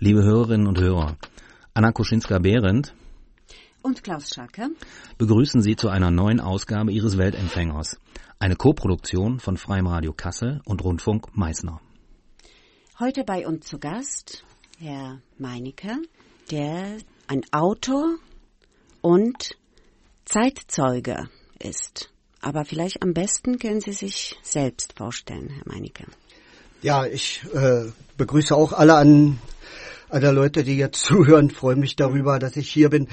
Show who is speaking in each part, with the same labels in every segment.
Speaker 1: Liebe Hörerinnen und Hörer, Anna Koschinska-Behrendt
Speaker 2: und Klaus Schacke
Speaker 1: begrüßen Sie zu einer neuen Ausgabe Ihres Weltempfängers. Eine Koproduktion von Freiem Radio Kassel und Rundfunk Meißner.
Speaker 2: Heute bei uns zu Gast Herr Meinecke, der ein Autor und Zeitzeuge ist. Aber vielleicht am besten können Sie sich selbst vorstellen, Herr Meinecke.
Speaker 3: Ja, ich äh, begrüße auch alle an alle Leute, die jetzt zuhören. Freue mich darüber, dass ich hier bin.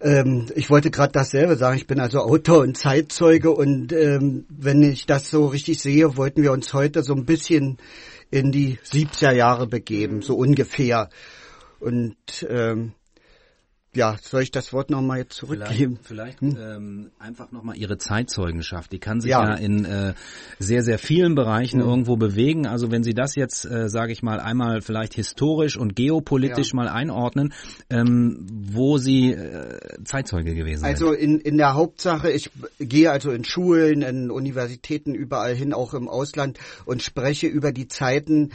Speaker 3: Ähm, ich wollte gerade dasselbe sagen. Ich bin also Autor und Zeitzeuge und ähm, wenn ich das so richtig sehe, wollten wir uns heute so ein bisschen in die 70er Jahre begeben, so ungefähr. Und ähm, ja, soll ich das Wort nochmal jetzt zurückgeben?
Speaker 1: Vielleicht, vielleicht hm? ähm, einfach nochmal Ihre Zeitzeugenschaft. Die kann sich ja, ja in äh, sehr, sehr vielen Bereichen hm. irgendwo bewegen. Also wenn Sie das jetzt, äh, sage ich mal, einmal vielleicht historisch und geopolitisch ja. mal einordnen, ähm, wo Sie äh, Zeitzeuge gewesen sind.
Speaker 3: Also in, in der Hauptsache, ich gehe also in Schulen, in Universitäten, überall hin, auch im Ausland und spreche über die Zeiten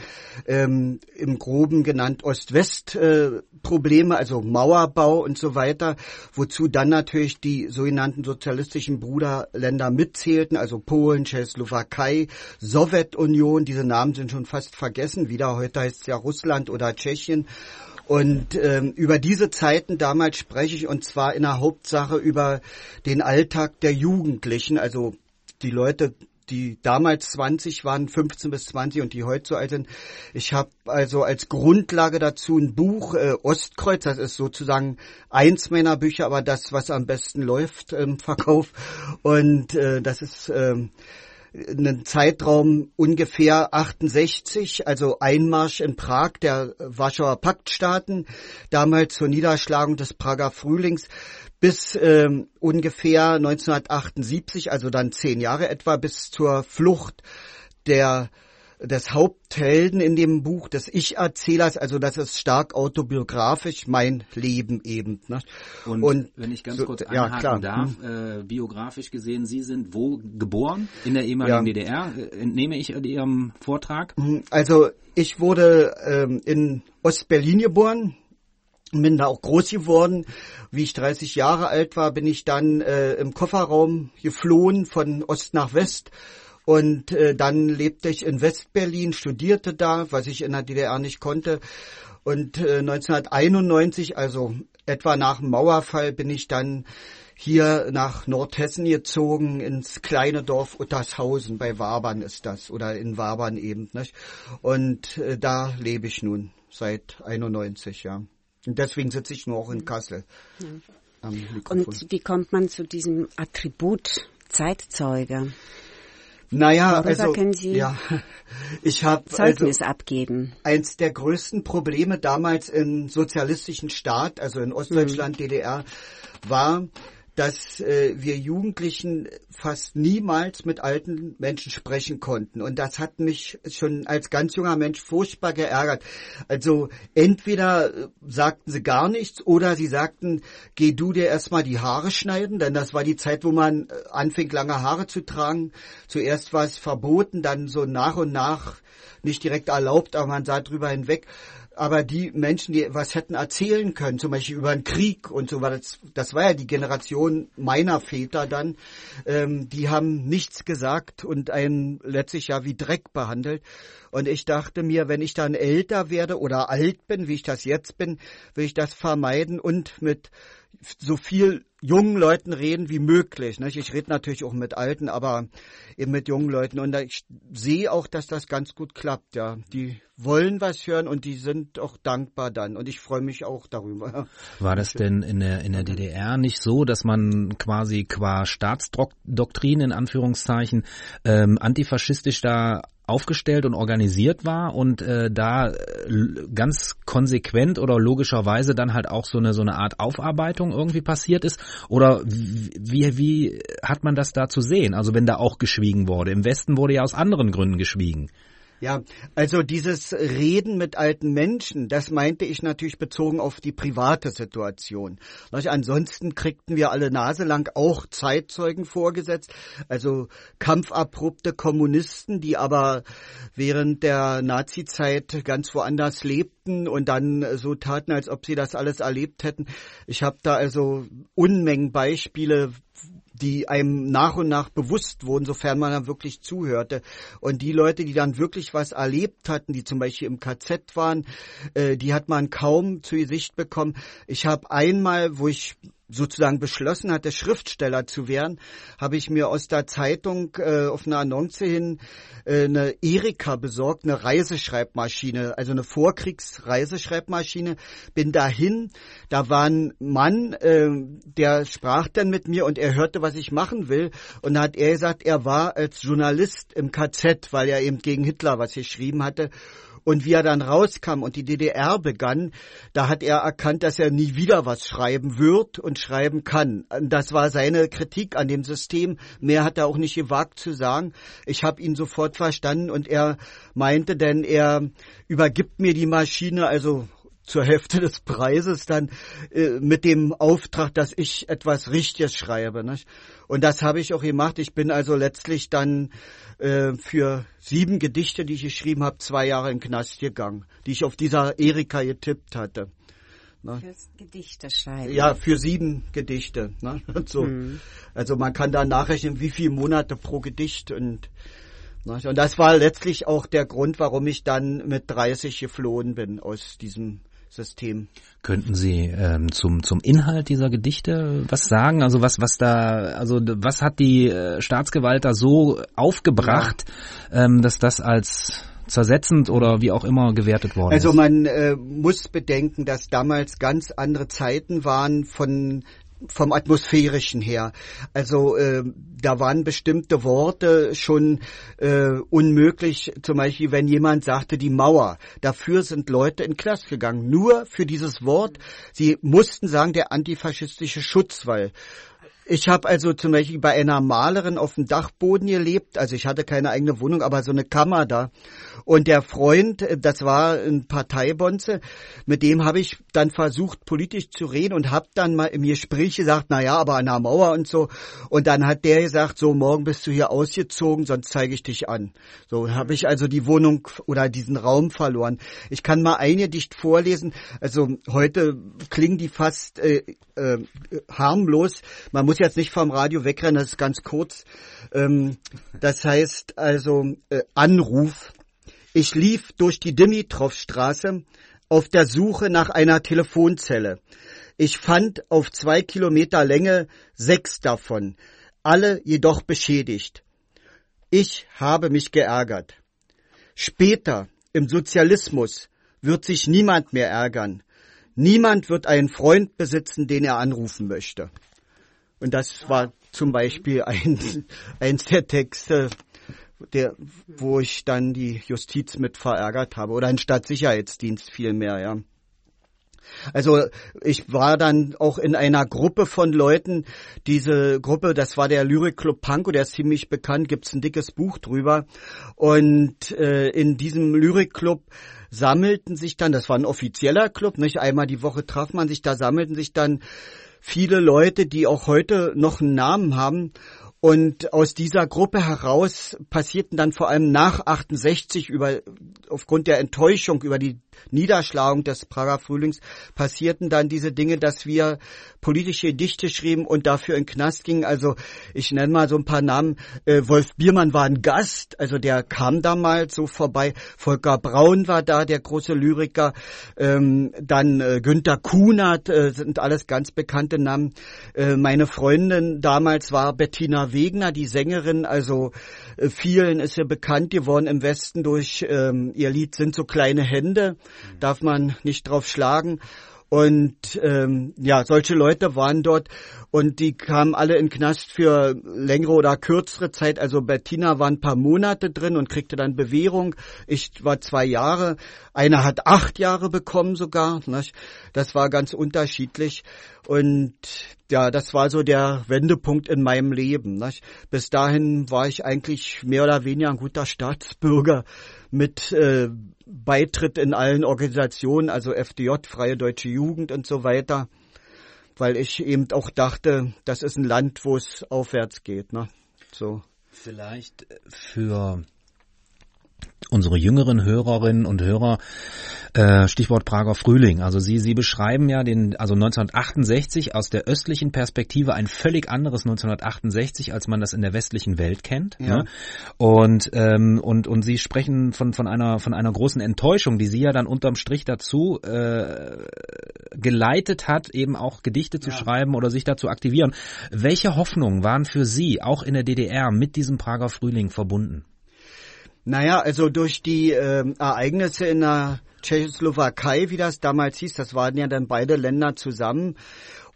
Speaker 3: ähm, im Groben genannt Ost-West-Probleme, äh, also Mauerbau und so weiter, wozu dann natürlich die sogenannten sozialistischen Bruderländer mitzählten, also Polen, Tschechoslowakei, Sowjetunion, diese Namen sind schon fast vergessen, wieder heute heißt es ja Russland oder Tschechien. Und ähm, über diese Zeiten damals spreche ich und zwar in der Hauptsache über den Alltag der Jugendlichen, also die Leute die damals 20 waren, 15 bis 20 und die heute so alt sind. Ich habe also als Grundlage dazu ein Buch, äh, Ostkreuz, das ist sozusagen eins meiner Bücher, aber das, was am besten läuft im Verkauf. Und äh, das ist... Äh, einen Zeitraum ungefähr 68, also Einmarsch in Prag der Warschauer Paktstaaten, damals zur Niederschlagung des Prager Frühlings bis ähm, ungefähr 1978, also dann zehn Jahre etwa, bis zur Flucht der des Haupthelden in dem Buch des Ich-Erzählers, also das ist stark autobiografisch, mein Leben eben.
Speaker 1: Ne? Und, Und, wenn ich ganz so, kurz einhaken ja, darf, hm. äh, biografisch gesehen, Sie sind wo geboren? In der ehemaligen ja. DDR, äh, entnehme ich Ihrem Vortrag?
Speaker 3: Hm, also ich wurde ähm, in Ostberlin geboren, bin da auch groß geworden. Wie ich 30 Jahre alt war, bin ich dann äh, im Kofferraum geflohen von Ost nach West. Und äh, dann lebte ich in Westberlin, studierte da, was ich in der DDR nicht konnte. Und äh, 1991, also etwa nach dem Mauerfall, bin ich dann hier nach Nordhessen gezogen, ins kleine Dorf Uttershausen, bei Wabern ist das, oder in Wabern eben. Nicht? Und äh, da lebe ich nun seit 91, ja. Und deswegen sitze ich nur auch in. Kassel.
Speaker 2: Ja. Und wie kommt man zu diesem Attribut Zeitzeuge?
Speaker 3: Naja,
Speaker 2: Worüber
Speaker 3: also
Speaker 2: können Sie
Speaker 3: ja, ich habe
Speaker 2: Zeugnis also, abgeben.
Speaker 3: Eins der größten Probleme damals im sozialistischen Staat, also in Ostdeutschland, mhm. DDR, war, dass äh, wir Jugendlichen fast niemals mit alten Menschen sprechen konnten. Und das hat mich schon als ganz junger Mensch furchtbar geärgert. Also entweder äh, sagten sie gar nichts oder sie sagten, geh du dir erstmal die Haare schneiden, denn das war die Zeit, wo man äh, anfing, lange Haare zu tragen. Zuerst war es verboten, dann so nach und nach nicht direkt erlaubt, aber man sah drüber hinweg aber die Menschen, die was hätten erzählen können, zum Beispiel über den Krieg und so weiter, das, das war ja die Generation meiner Väter dann, ähm, die haben nichts gesagt und einen letztlich ja wie Dreck behandelt. Und ich dachte mir, wenn ich dann älter werde oder alt bin, wie ich das jetzt bin, will ich das vermeiden und mit so viel jungen Leuten reden wie möglich. Nicht? Ich rede natürlich auch mit Alten, aber eben mit jungen Leuten. Und ich sehe auch, dass das ganz gut klappt. Ja, die wollen was hören und die sind auch dankbar dann. Und ich freue mich auch darüber.
Speaker 1: War das denn in der in der DDR nicht so, dass man quasi qua Staatsdoktrin in Anführungszeichen ähm, antifaschistisch da aufgestellt und organisiert war und äh, da äh, ganz konsequent oder logischerweise dann halt auch so eine so eine Art Aufarbeitung irgendwie passiert ist oder wie wie hat man das da zu sehen? Also wenn da auch geschwiegen wurde. Im Westen wurde ja aus anderen Gründen geschwiegen.
Speaker 3: Ja, also dieses Reden mit alten Menschen, das meinte ich natürlich bezogen auf die private Situation. Ansonsten kriegten wir alle Nase lang auch Zeitzeugen vorgesetzt, also kampfabrupte Kommunisten, die aber während der Nazizeit ganz woanders lebten und dann so taten, als ob sie das alles erlebt hätten. Ich habe da also Unmengen Beispiele, die einem nach und nach bewusst wurden, sofern man dann wirklich zuhörte. Und die Leute, die dann wirklich was erlebt hatten, die zum Beispiel im KZ waren, äh, die hat man kaum zu Gesicht bekommen. Ich habe einmal, wo ich sozusagen beschlossen hatte, Schriftsteller zu werden, habe ich mir aus der Zeitung äh, auf eine Annonce hin äh, eine Erika besorgt, eine Reiseschreibmaschine, also eine Vorkriegsreiseschreibmaschine. Bin dahin, da war ein Mann, äh, der sprach dann mit mir und er hörte, was ich machen will. Und da hat er gesagt, er war als Journalist im KZ, weil er eben gegen Hitler was geschrieben hatte. Und wie er dann rauskam und die DDR begann, da hat er erkannt, dass er nie wieder was schreiben wird und schreiben kann. Das war seine Kritik an dem System. Mehr hat er auch nicht gewagt zu sagen. Ich habe ihn sofort verstanden und er meinte denn, er übergibt mir die Maschine, also zur Hälfte des Preises dann äh, mit dem Auftrag, dass ich etwas Richtiges schreibe. Nicht? Und das habe ich auch gemacht. Ich bin also letztlich dann äh, für sieben Gedichte, die ich geschrieben habe, zwei Jahre in den Knast gegangen, die ich auf dieser Erika getippt hatte.
Speaker 2: Ne? Fürs Gedichte schreiben.
Speaker 3: Ja, für sieben Gedichte. Ne? So. Mhm. Also man kann da nachrechnen, wie viele Monate pro Gedicht und ne? und das war letztlich auch der Grund, warum ich dann mit 30 geflohen bin aus diesem System.
Speaker 1: Könnten Sie ähm, zum zum Inhalt dieser Gedichte was sagen? Also was was da also was hat die äh, Staatsgewalt da so aufgebracht, ja. ähm, dass das als zersetzend oder wie auch immer gewertet worden
Speaker 3: also
Speaker 1: ist?
Speaker 3: Also man äh, muss bedenken, dass damals ganz andere Zeiten waren von vom atmosphärischen her. Also äh, da waren bestimmte Worte schon äh, unmöglich. Zum Beispiel, wenn jemand sagte die Mauer. Dafür sind Leute in Klasse gegangen. Nur für dieses Wort. Sie mussten sagen der antifaschistische Schutzwall. Ich habe also zum Beispiel bei einer Malerin auf dem Dachboden gelebt. Also ich hatte keine eigene Wohnung, aber so eine Kammer da. Und der Freund, äh, das war ein Parteibonze, mit dem habe ich dann versucht, politisch zu reden und habe dann mal im Gespräch gesagt, na ja, aber an der Mauer und so. Und dann hat der gesagt, so morgen bist du hier ausgezogen, sonst zeige ich dich an. So habe ich also die Wohnung oder diesen Raum verloren. Ich kann mal ein Gedicht vorlesen. Also heute klingen die fast äh, äh, harmlos. Man muss jetzt nicht vom Radio wegrennen, das ist ganz kurz. Ähm, das heißt also äh, Anruf. Ich lief durch die Dimitrovstraße auf der Suche nach einer Telefonzelle. Ich fand auf zwei Kilometer Länge sechs davon, alle jedoch beschädigt. Ich habe mich geärgert. Später, im Sozialismus, wird sich niemand mehr ärgern. Niemand wird einen Freund besitzen, den er anrufen möchte. Und das war zum Beispiel ein, eins der Texte, der, wo ich dann die Justiz mit verärgert habe oder ein Stadtsicherheitsdienst vielmehr, ja. Also ich war dann auch in einer Gruppe von Leuten. Diese Gruppe, das war der Lyrik-Club Pankow, der ist ziemlich bekannt, gibt's ein dickes Buch drüber. Und äh, in diesem Lyrik-Club sammelten sich dann, das war ein offizieller Club, nicht einmal die Woche traf man sich, da sammelten sich dann viele Leute, die auch heute noch einen Namen haben und aus dieser Gruppe heraus passierten dann vor allem nach 68 über, aufgrund der Enttäuschung über die Niederschlagung des Prager Frühlings passierten dann diese Dinge, dass wir politische Gedichte schrieben und dafür in Knast gingen. Also ich nenne mal so ein paar Namen. Äh, Wolf Biermann war ein Gast, also der kam damals so vorbei. Volker Braun war da, der große Lyriker. Ähm, dann äh, Günter Kunert, äh, sind alles ganz bekannte Namen. Äh, meine Freundin damals war Bettina Wegner, die Sängerin, also äh, vielen ist ja bekannt geworden im Westen durch ähm, ihr Lied Sind so kleine Hände, darf man nicht drauf schlagen. Und ähm, ja, solche Leute waren dort und die kamen alle in Knast für längere oder kürzere Zeit. Also Bettina war ein paar Monate drin und kriegte dann Bewährung. Ich war zwei Jahre. Einer hat acht Jahre bekommen sogar. Nicht? Das war ganz unterschiedlich. Und ja, das war so der Wendepunkt in meinem Leben. Nicht? Bis dahin war ich eigentlich mehr oder weniger ein guter Staatsbürger mit äh, Beitritt in allen Organisationen, also FDJ, Freie Deutsche Jugend und so weiter, weil ich eben auch dachte, das ist ein Land, wo es aufwärts geht. Ne? So.
Speaker 1: Vielleicht für unsere jüngeren Hörerinnen und Hörer, äh, Stichwort Prager Frühling. Also Sie, Sie beschreiben ja den, also 1968 aus der östlichen Perspektive ein völlig anderes 1968, als man das in der westlichen Welt kennt. Ja. Ne? Und, ähm, und, und Sie sprechen von, von einer, von einer großen Enttäuschung, die Sie ja dann unterm Strich dazu äh, geleitet hat, eben auch Gedichte zu ja. schreiben oder sich dazu aktivieren. Welche Hoffnungen waren für Sie auch in der DDR mit diesem Prager Frühling verbunden?
Speaker 3: Naja, also durch die äh, Ereignisse in der Tschechoslowakei, wie das damals hieß, das waren ja dann beide Länder zusammen.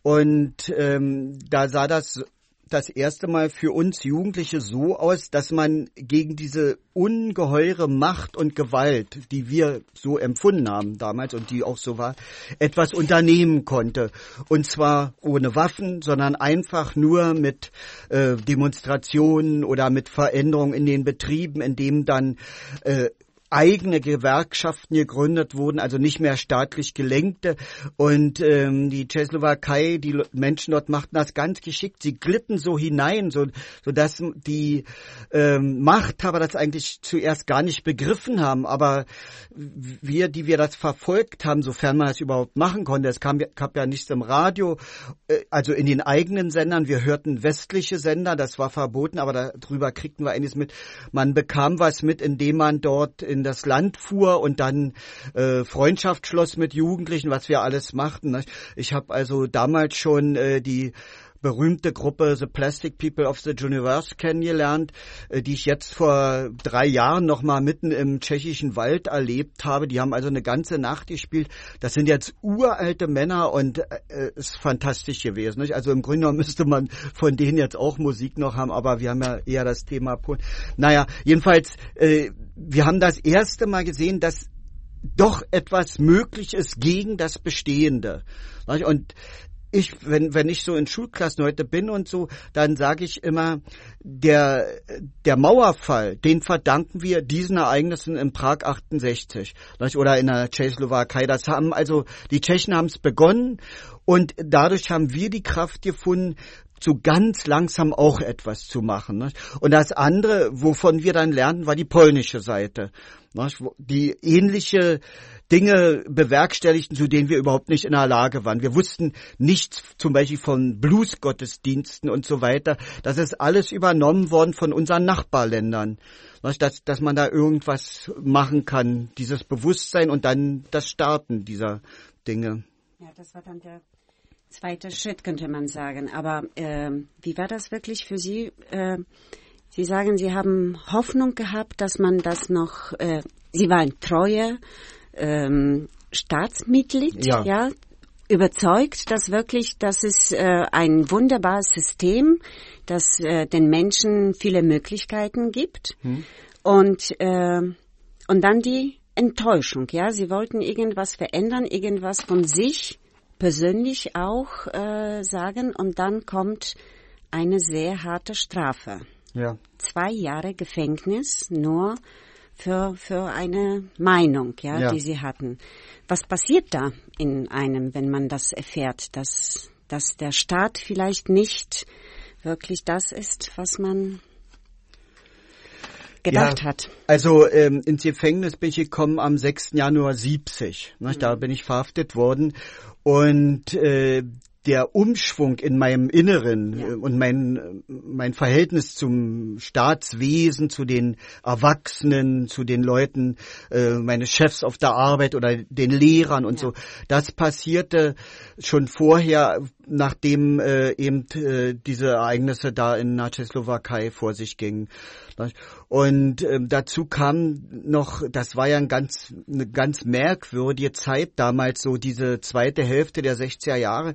Speaker 3: Und ähm, da sah das das erste Mal für uns Jugendliche so aus, dass man gegen diese ungeheure Macht und Gewalt, die wir so empfunden haben damals und die auch so war, etwas unternehmen konnte. Und zwar ohne Waffen, sondern einfach nur mit äh, Demonstrationen oder mit Veränderungen in den Betrieben, in dem dann äh, eigene Gewerkschaften gegründet wurden, also nicht mehr staatlich gelenkte. Und ähm, die Tschechoslowakei, die Menschen dort machten das ganz geschickt. Sie glitten so hinein, so, dass die ähm, Machthaber das eigentlich zuerst gar nicht begriffen haben. Aber wir, die wir das verfolgt haben, sofern man das überhaupt machen konnte, es kam, gab ja nichts im Radio, äh, also in den eigenen Sendern. Wir hörten westliche Sender, das war verboten, aber darüber kriegten wir einiges mit. Man bekam was mit, indem man dort in das Land fuhr und dann äh, Freundschaft schloss mit Jugendlichen, was wir alles machten. Ne? Ich habe also damals schon äh, die berühmte Gruppe The Plastic People of the Universe kennengelernt, äh, die ich jetzt vor drei Jahren noch mal mitten im tschechischen Wald erlebt habe. Die haben also eine ganze Nacht gespielt. Das sind jetzt uralte Männer und äh, ist fantastisch gewesen. Nicht? Also im Grunde genommen müsste man von denen jetzt auch Musik noch haben, aber wir haben ja eher das Thema. Naja, jedenfalls, äh, wir haben das erste Mal gesehen, dass doch etwas möglich ist gegen das Bestehende. Und ich, wenn, wenn ich so in Schulklassen heute bin und so, dann sage ich immer, der, der Mauerfall, den verdanken wir diesen Ereignissen in Prag 68 oder in der Tschechoslowakei. Das haben also, die Tschechen haben es begonnen und dadurch haben wir die Kraft gefunden, so ganz langsam auch etwas zu machen. Und das andere, wovon wir dann lernten, war die polnische Seite, die ähnliche Dinge bewerkstelligten, zu denen wir überhaupt nicht in der Lage waren. Wir wussten nichts zum Beispiel von Bluesgottesdiensten und so weiter. Das ist alles übernommen worden von unseren Nachbarländern. Dass, dass man da irgendwas machen kann, dieses Bewusstsein und dann das Starten dieser Dinge.
Speaker 2: Ja, das war dann der zweite Schritt, könnte man sagen. Aber äh, wie war das wirklich für Sie? Äh, Sie sagen, Sie haben Hoffnung gehabt, dass man das noch, äh, Sie waren treue ähm, Staatsmitglied, ja. ja, überzeugt, dass wirklich, das ist äh, ein wunderbares System, das äh, den Menschen viele Möglichkeiten gibt. Hm. Und, äh, und dann die Enttäuschung, ja, sie wollten irgendwas verändern, irgendwas von sich persönlich auch äh, sagen und dann kommt eine sehr harte Strafe. Ja. Zwei Jahre Gefängnis nur für, für eine Meinung, ja, ja, die sie hatten. Was passiert da in einem, wenn man das erfährt, dass, dass der Staat vielleicht nicht wirklich das ist, was man gedacht ja, hat.
Speaker 3: Also ähm, ins Gefängnis bin ich gekommen am 6. Januar 70. Ne, mhm. Da bin ich verhaftet worden. Und äh, der Umschwung in meinem Inneren ja. Äh, und mein, mein Verhältnis zum Staatswesen, zu den Erwachsenen, zu den Leuten, äh, meine Chefs auf der Arbeit oder den Lehrern und ja. so, das passierte schon vorher, nachdem äh, eben äh, diese Ereignisse da in der Tschechoslowakei vor sich gingen. Und ähm, dazu kam noch, das war ja ein ganz, eine ganz merkwürdige Zeit damals, so diese zweite Hälfte der 60er Jahre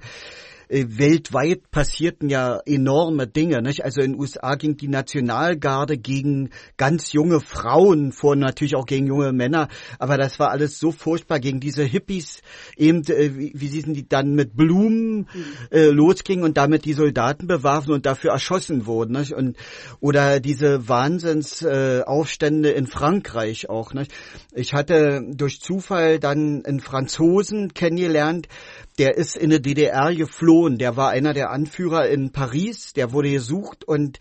Speaker 3: weltweit passierten ja enorme Dinge. Nicht? Also in den USA ging die Nationalgarde gegen ganz junge Frauen vor, natürlich auch gegen junge Männer. Aber das war alles so furchtbar gegen diese Hippies, eben äh, wie, wie sie die dann mit Blumen äh, losgingen und damit die Soldaten bewarfen und dafür erschossen wurden. Nicht? Und oder diese Wahnsinnsaufstände äh, in Frankreich auch. Nicht? Ich hatte durch Zufall dann einen Franzosen kennengelernt, der ist in die DDR geflohen. Der war einer der Anführer in Paris. Der wurde gesucht und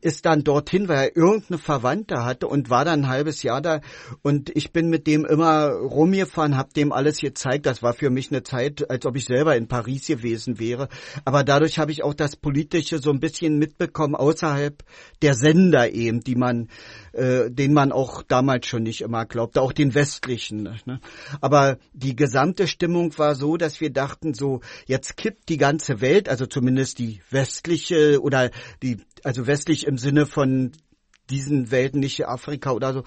Speaker 3: ist dann dorthin, weil er irgendeine Verwandte hatte und war dann ein halbes Jahr da. Und ich bin mit dem immer rumgefahren, hab dem alles gezeigt. Das war für mich eine Zeit, als ob ich selber in Paris gewesen wäre. Aber dadurch habe ich auch das Politische so ein bisschen mitbekommen außerhalb der Sender eben, die man, äh, den man auch damals schon nicht immer glaubte, auch den westlichen. Ne? Aber die gesamte Stimmung war so, dass wir dachten so, jetzt kippt die ganze Welt, also zumindest die westliche oder die, also westlich im Sinne von diesen Welten, nicht Afrika oder so.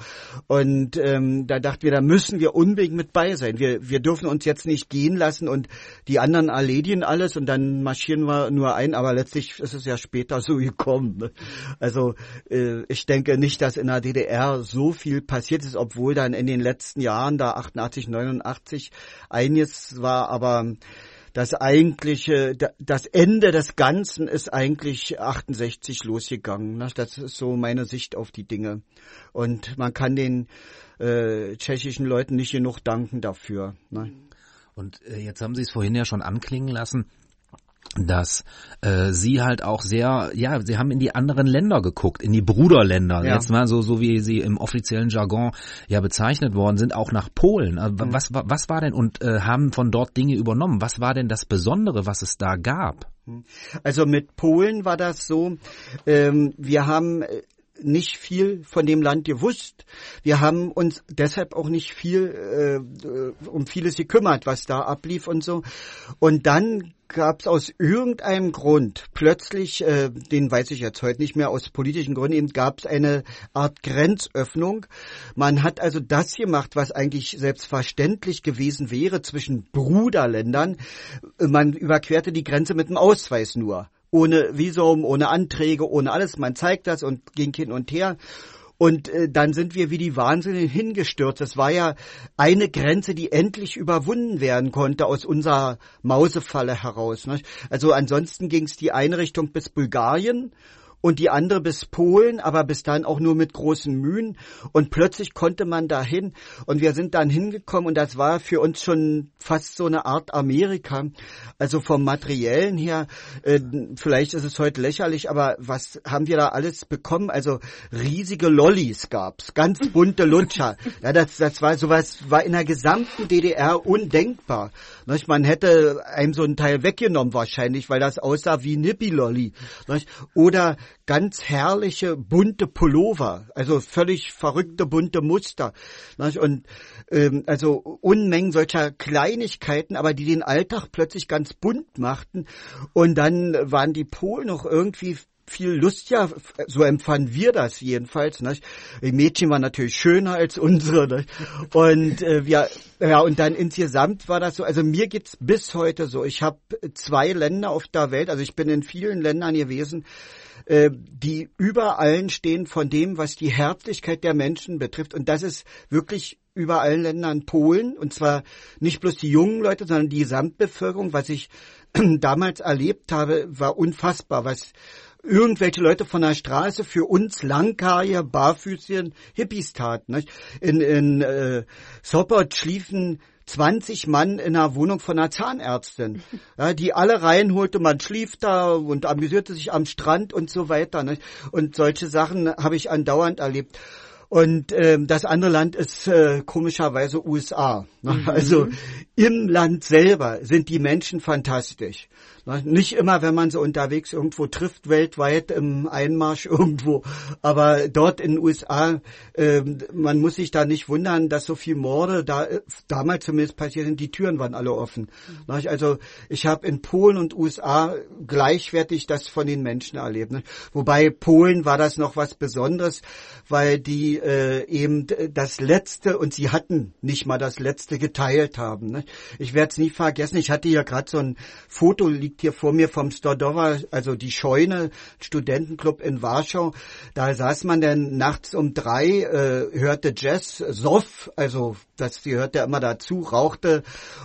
Speaker 3: Und ähm, da dachten wir, da müssen wir unbedingt mit bei sein. Wir, wir dürfen uns jetzt nicht gehen lassen und die anderen erledigen alles und dann marschieren wir nur ein, aber letztlich ist es ja später so gekommen. Ne? Also äh, ich denke nicht, dass in der DDR so viel passiert ist, obwohl dann in den letzten Jahren, da 88, 89, einiges war, aber das eigentliche, das Ende des Ganzen ist eigentlich 68 losgegangen. Ne? Das ist so meine Sicht auf die Dinge. Und man kann den äh, tschechischen Leuten nicht genug danken dafür. Ne?
Speaker 1: Und äh, jetzt haben Sie es vorhin ja schon anklingen lassen dass äh, sie halt auch sehr, ja, sie haben in die anderen Länder geguckt, in die Bruderländer, ja. jetzt mal so, so wie sie im offiziellen Jargon ja bezeichnet worden sind, auch nach Polen. Äh, mhm. Was, was war denn und äh, haben von dort Dinge übernommen? Was war denn das Besondere, was es da gab?
Speaker 3: Mhm. Also mit Polen war das so, ähm, wir haben äh, nicht viel von dem Land gewusst. Wir haben uns deshalb auch nicht viel äh, um vieles gekümmert, was da ablief und so. Und dann gab es aus irgendeinem Grund plötzlich, äh, den weiß ich jetzt heute nicht mehr, aus politischen Gründen eben gab es eine Art Grenzöffnung. Man hat also das gemacht, was eigentlich selbstverständlich gewesen wäre zwischen Bruderländern. Man überquerte die Grenze mit dem Ausweis nur ohne Visum, ohne Anträge, ohne alles. Man zeigt das und ging hin und her. Und äh, dann sind wir wie die Wahnsinnigen hingestürzt. Das war ja eine Grenze, die endlich überwunden werden konnte aus unserer Mausefalle heraus. Ne? Also ansonsten ging es die eine Richtung bis Bulgarien und die andere bis Polen, aber bis dann auch nur mit großen Mühen. Und plötzlich konnte man dahin und wir sind dann hingekommen und das war für uns schon fast so eine Art Amerika. Also vom Materiellen her, äh, vielleicht ist es heute lächerlich, aber was haben wir da alles bekommen? Also riesige Lollis gab's, ganz bunte Lutscher. Ja, das, das war sowas, war in der gesamten DDR undenkbar. Man hätte einem so ein Teil weggenommen wahrscheinlich, weil das aussah wie ein Hippie-Lolli. Oder ganz herrliche bunte Pullover, also völlig verrückte bunte Muster. Und ähm, also Unmengen solcher Kleinigkeiten, aber die den Alltag plötzlich ganz bunt machten. Und dann waren die Polen noch irgendwie viel Lust, ja, so empfanden wir das jedenfalls. Nicht? Die Mädchen waren natürlich schöner als unsere. Nicht? Und äh, wir, ja, und dann insgesamt war das so, also mir geht's bis heute so. Ich habe zwei Länder auf der Welt, also ich bin in vielen Ländern gewesen, äh, die über allen stehen von dem, was die Herzlichkeit der Menschen betrifft. Und das ist wirklich über allen Ländern Polen. Und zwar nicht bloß die jungen Leute, sondern die Gesamtbevölkerung. Was ich damals erlebt habe, war unfassbar, was irgendwelche Leute von der Straße für uns Langhaariger, Barfüßchen, Hippies taten. Nicht? In, in äh, Sopot schliefen 20 Mann in einer Wohnung von einer Zahnärztin, ja, die alle reinholte, man schlief da und amüsierte sich am Strand und so weiter. Ne? Und solche Sachen habe ich andauernd erlebt. Und ähm, das andere Land ist äh, komischerweise USA. Ne? Mhm. Also im Land selber sind die Menschen fantastisch. Nicht immer, wenn man so unterwegs irgendwo trifft, weltweit im Einmarsch irgendwo, aber dort in den USA, äh, man muss sich da nicht wundern, dass so viel Morde da damals zumindest passiert sind, die Türen waren alle offen. Mhm. Also ich habe in Polen und USA gleichwertig das von den Menschen erlebt. Ne? Wobei Polen war das noch was Besonderes, weil die äh, eben das Letzte, und sie hatten nicht mal das Letzte geteilt haben. Ne? Ich werde es nie vergessen, ich hatte ja gerade so ein Foto, liegt liegt hier vor mir vom Stodowa, also die Scheune, Studentenclub in Warschau. Da saß man dann nachts um drei, äh, hörte Jazz, Soff, also das die hörte immer dazu, rauchte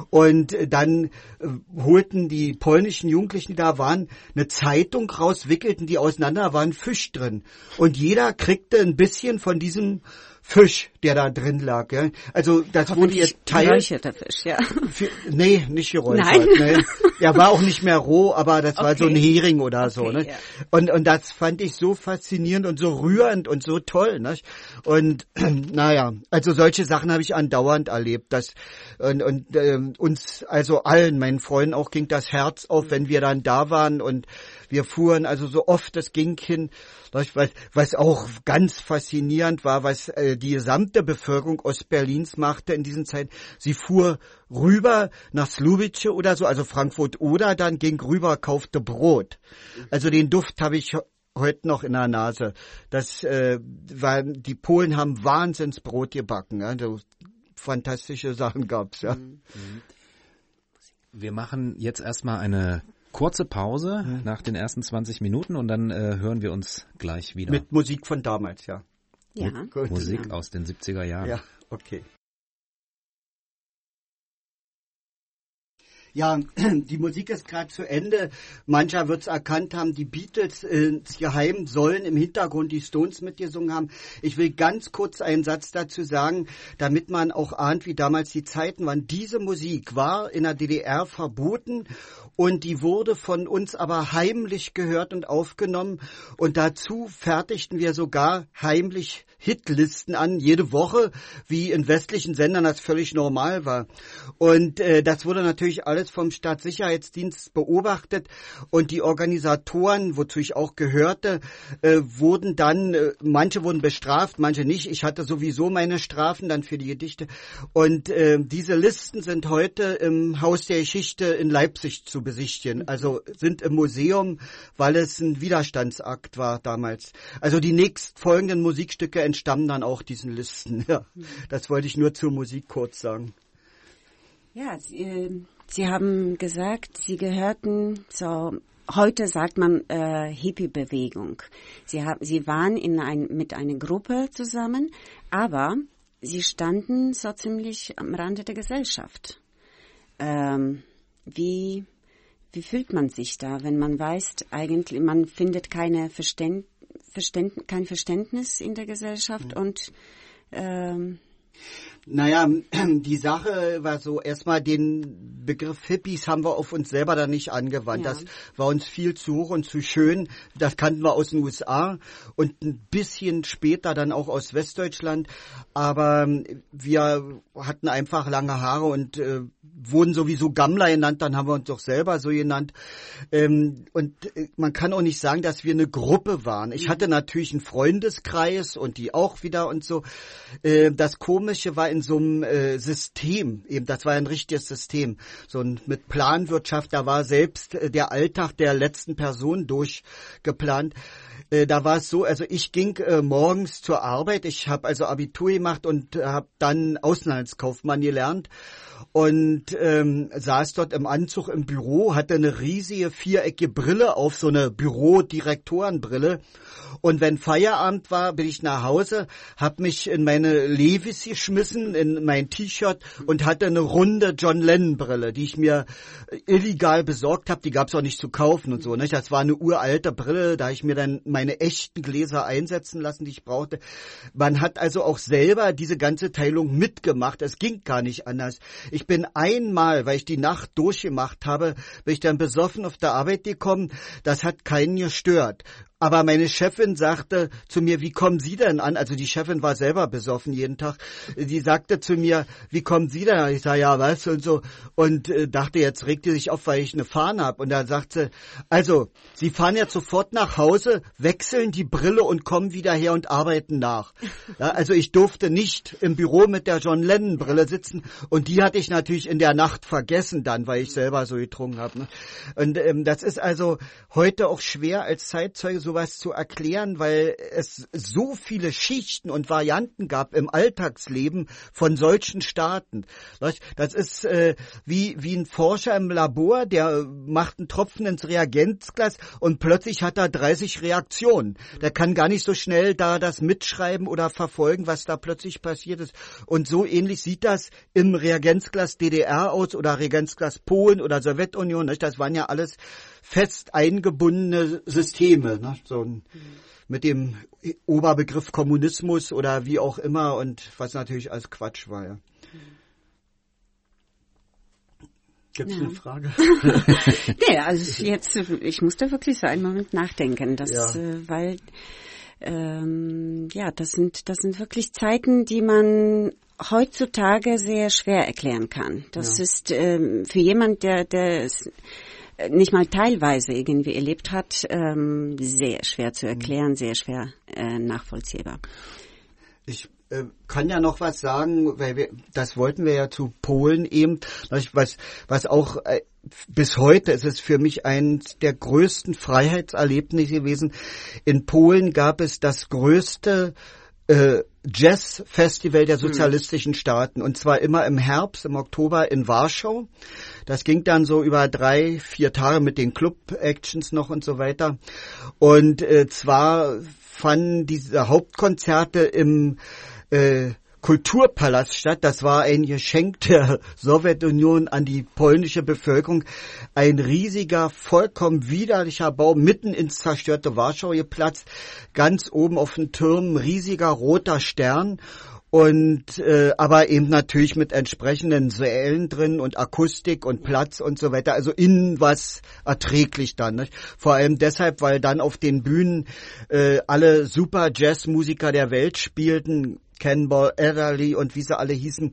Speaker 3: und dann äh, holten die polnischen Jugendlichen, die da waren, eine Zeitung raus, wickelten die auseinander, da war Fisch drin und jeder kriegte ein bisschen von diesem Fisch, der da drin lag. Ja. Also das wurde ihr Teil.
Speaker 2: Geräucherter Fisch, ja.
Speaker 3: Für, nee, nicht geräuchert.
Speaker 2: Nein.
Speaker 3: Nee. Er war auch nicht mehr roh, aber das war so ein
Speaker 2: Okay.
Speaker 3: Hering oder so.
Speaker 2: Okay,
Speaker 3: Ne?
Speaker 2: ja.
Speaker 3: Und, und das fand ich so faszinierend und so rührend und so toll. Ne? Und naja, also solche Sachen habe ich andauernd erlebt. Das, und und ähm, uns, also allen, meinen Freunden auch, ging das Herz auf, wenn wir dann da waren und wir fuhren also so oft, das ging hin, was, was auch ganz faszinierend war, was äh, die gesamte Bevölkerung Ostberlins machte in diesen Zeiten. Sie fuhr rüber nach Slubice oder so, also Frankfurt oder dann ging rüber, kaufte Brot. Also den Duft habe ich heute noch in der Nase. Das äh, war, die Polen haben Wahnsinnsbrot gebacken. Ja? So fantastische Sachen gab's ja.
Speaker 1: Wir machen jetzt erstmal eine kurze Pause nach den ersten 20 Minuten und dann äh, hören wir uns gleich wieder.
Speaker 3: Mit Musik von damals, ja.
Speaker 2: Ja.
Speaker 1: Musik aus den 70er Jahren.
Speaker 3: Ja, okay. Ja, die Musik ist gerade zu Ende. Mancher wird es erkannt haben, die Beatles äh, insgeheim sollen im Hintergrund die Stones mitgesungen haben. Ich will ganz kurz einen Satz dazu sagen, damit man auch ahnt, wie damals die Zeiten waren. Diese Musik war in der DDR verboten und die wurde von uns aber heimlich gehört und aufgenommen. Und dazu fertigten wir sogar heimlich Hitlisten an, jede Woche, wie in westlichen Sendern das völlig normal war. Und äh, das wurde natürlich alles vom Staatssicherheitsdienst beobachtet und die Organisatoren, wozu ich auch gehörte, äh, wurden dann, äh, manche wurden bestraft, manche nicht. Ich hatte sowieso meine Strafen dann für die Gedichte. Und äh, diese Listen sind heute im Haus der Geschichte in Leipzig zu besichtigen. Also sind im Museum, weil es ein Widerstandsakt war damals. Also die nächstfolgenden Musikstücke entstammen dann auch diesen Listen. Ja, das wollte ich nur zur Musik kurz sagen.
Speaker 2: Ja, Sie, äh, Sie haben gesagt, Sie gehörten so heute sagt man äh, Hippie-Bewegung. Sie Sie waren in ein, mit einer Gruppe zusammen, aber Sie standen so ziemlich am Rande der Gesellschaft. Ähm, wie wie fühlt man sich da, wenn man weiß, eigentlich man findet keine Verständ, Verständ, kein Verständnis in der Gesellschaft und ähm,
Speaker 3: Naja, die Sache war so, erstmal den Begriff Hippies haben wir auf uns selber dann nicht angewandt.
Speaker 2: Ja.
Speaker 3: Das war uns viel zu hoch und zu schön. Das kannten wir aus den USA und ein bisschen später dann auch aus Westdeutschland. Aber ähm, wir hatten einfach lange Haare und äh, wurden sowieso Gammler genannt, dann haben wir uns doch selber so genannt. Ähm, und äh, man kann auch nicht sagen, dass wir eine Gruppe waren. Ich hatte natürlich einen Freundeskreis und die auch wieder und so. Äh, das Komische war in so einem äh, System, eben das war ein richtiges System, so ein, mit Planwirtschaft, da war selbst äh, der Alltag der letzten Person durchgeplant. Äh, da war es so, also ich ging äh, morgens zur Arbeit, ich habe also Abitur gemacht und äh, habe dann Außenhandelskaufmann gelernt und ähm, saß dort im Anzug im Büro, hatte eine riesige viereckige Brille auf, so eine Bürodirektorenbrille. Und wenn Feierabend war, bin ich nach Hause, hab mich in meine Levis geschmissen, in mein T-Shirt und hatte eine runde John Lennon Brille, die ich mir illegal besorgt habe. Die gab's auch nicht zu kaufen und so. Nicht? Das war eine uralte Brille, da ich mir dann meine echten Gläser einsetzen lassen, die ich brauchte. Man hat also auch selber diese ganze Teilung mitgemacht. Es ging gar nicht anders. Ich bin einmal, weil ich die Nacht durchgemacht habe, bin ich dann besoffen auf der Arbeit gekommen. Das hat keinen gestört. Aber meine Chefin sagte zu mir, wie kommen Sie denn an? Also die Chefin war selber besoffen jeden Tag. Die sagte zu mir, wie kommen Sie denn an? Ich sage, ja, was und so. Und äh, dachte, jetzt regt sie sich auf, weil ich eine Fahne habe. Und dann sagte sie, also, Sie fahren jetzt sofort nach Hause, wechseln die Brille und kommen wieder her und arbeiten nach. Ja, also ich durfte nicht im Büro mit der John Lennon Brille sitzen. Und die hatte ich natürlich in der Nacht vergessen dann, weil ich selber so getrunken habe. Ne? Und ähm, das ist also heute auch schwer als Zeitzeuge so sowas zu erklären, weil es so viele Schichten und Varianten gab im Alltagsleben von solchen Staaten. Das ist äh, wie, wie ein Forscher im Labor, der macht einen Tropfen ins Reagenzglas und plötzlich hat er 30 Reaktionen. Der kann gar nicht so schnell da das mitschreiben oder verfolgen, was da plötzlich passiert ist. Und so ähnlich sieht das im Reagenzglas DDR aus oder Reagenzglas Polen oder Sowjetunion. Das waren ja alles fest eingebundene Systeme. Ne? So ein, mit dem Oberbegriff Kommunismus oder wie auch immer und was natürlich als Quatsch war. Ja. Gibt es ja. eine Frage?
Speaker 2: nee, also jetzt, ich musste wirklich so einen Moment nachdenken, dass, ja. äh, weil ähm, ja, das sind das sind wirklich Zeiten, die man heutzutage sehr schwer erklären kann. Das ja. ist ähm, für jemand, der der nicht mal teilweise irgendwie erlebt hat, ähm, sehr schwer zu erklären, sehr schwer äh, nachvollziehbar.
Speaker 3: Ich äh, kann ja noch was sagen, weil wir, das wollten wir ja zu Polen eben, was, was auch äh, bis heute ist es für mich eines der größten Freiheitserlebnisse gewesen. In Polen gab es das größte äh, Jazz-Festival der hm. sozialistischen Staaten und zwar immer im Herbst, im Oktober in Warschau. Das ging dann so über drei, vier Tage mit den Club-Actions noch und so weiter. Und äh, zwar fanden diese Hauptkonzerte im äh, Kulturpalast statt. Das war ein Geschenk der Sowjetunion an die polnische Bevölkerung. Ein riesiger, vollkommen widerlicher Bau mitten ins zerstörte Warschau geplatzt. Ganz oben auf den Türmen riesiger roter Stern und äh, aber eben natürlich mit entsprechenden Sälen drin und Akustik und Platz und so weiter. Also innen was erträglich dann. Nicht? Vor allem deshalb, weil dann auf den Bühnen äh, alle super Jazzmusiker der Welt spielten. Cannonball Adderley und wie sie alle hießen.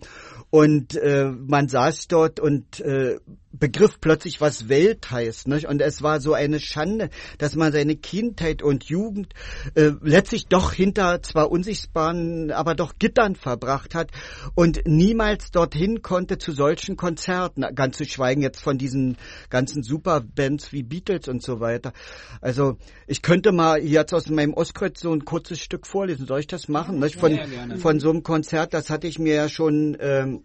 Speaker 3: Und äh, man saß dort und äh, begriff plötzlich, was Welt heißt. Nicht? Und es war so eine Schande, dass man seine Kindheit und Jugend äh, letztlich doch hinter zwar unsichtbaren, aber doch Gittern verbracht hat und niemals dorthin konnte zu solchen Konzerten, ganz zu schweigen jetzt von diesen ganzen Superbands wie Beatles und so weiter. Also ich könnte mal jetzt aus meinem Ostkreuz so ein kurzes Stück vorlesen. Soll ich das machen? Nicht? Von, ja, von so einem Konzert, das hatte ich mir ja schon ähm,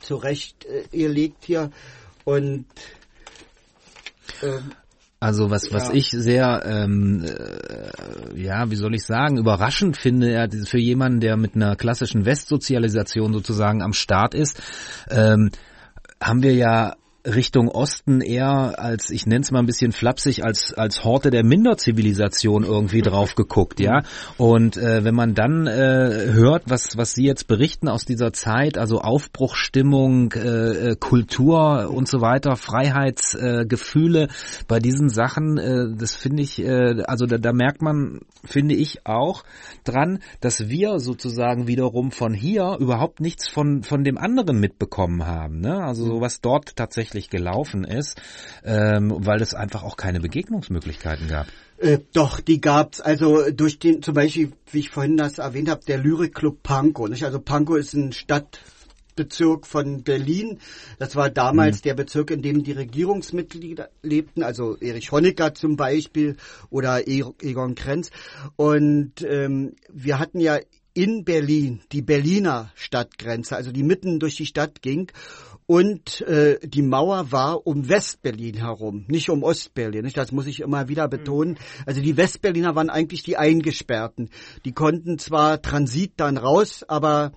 Speaker 3: zurecht äh, ihr legt hier und
Speaker 1: äh, also was, was ja. ich sehr, ähm, äh, ja, wie soll ich sagen, überraschend finde, für jemanden, der mit einer klassischen Westsozialisation sozusagen am Start ist, ähm, haben wir ja Richtung Osten eher als, ich nenne es mal ein bisschen flapsig, als, als Horte der Minderzivilisation irgendwie drauf geguckt, ja. Und äh, wenn man dann äh, hört, was, was Sie jetzt berichten aus dieser Zeit, also Aufbruchstimmung, äh, äh Kultur und so weiter, Freiheitsgefühle äh, bei diesen Sachen, äh, das finde ich, äh, also da, da merkt man, finde ich auch dran, dass wir sozusagen wiederum von hier überhaupt nichts von, von dem anderen mitbekommen haben. Ne? Also so was dort tatsächlich tatsächlich gelaufen ist, ähm, weil es einfach auch keine Begegnungsmöglichkeiten gab.
Speaker 3: Äh, doch, die gab's. Also durch den, zum Beispiel, wie ich vorhin das erwähnt habe, der Lyrikclub Pankow. Nicht? Also Pankow ist ein Stadtbezirk von Berlin. Das war damals mhm. der Bezirk, in dem die Regierungsmitglieder lebten, also Erich Honecker zum Beispiel oder e-, Egon Krenz. Und ähm, wir hatten ja in Berlin die Berliner Stadtgrenze, also die mitten durch die Stadt ging. Und äh, die Mauer war um Westberlin herum, nicht um Ostberlin. Nicht? Das muss ich immer wieder betonen. Also die Westberliner waren eigentlich die Eingesperrten. Die konnten zwar Transit dann raus, aber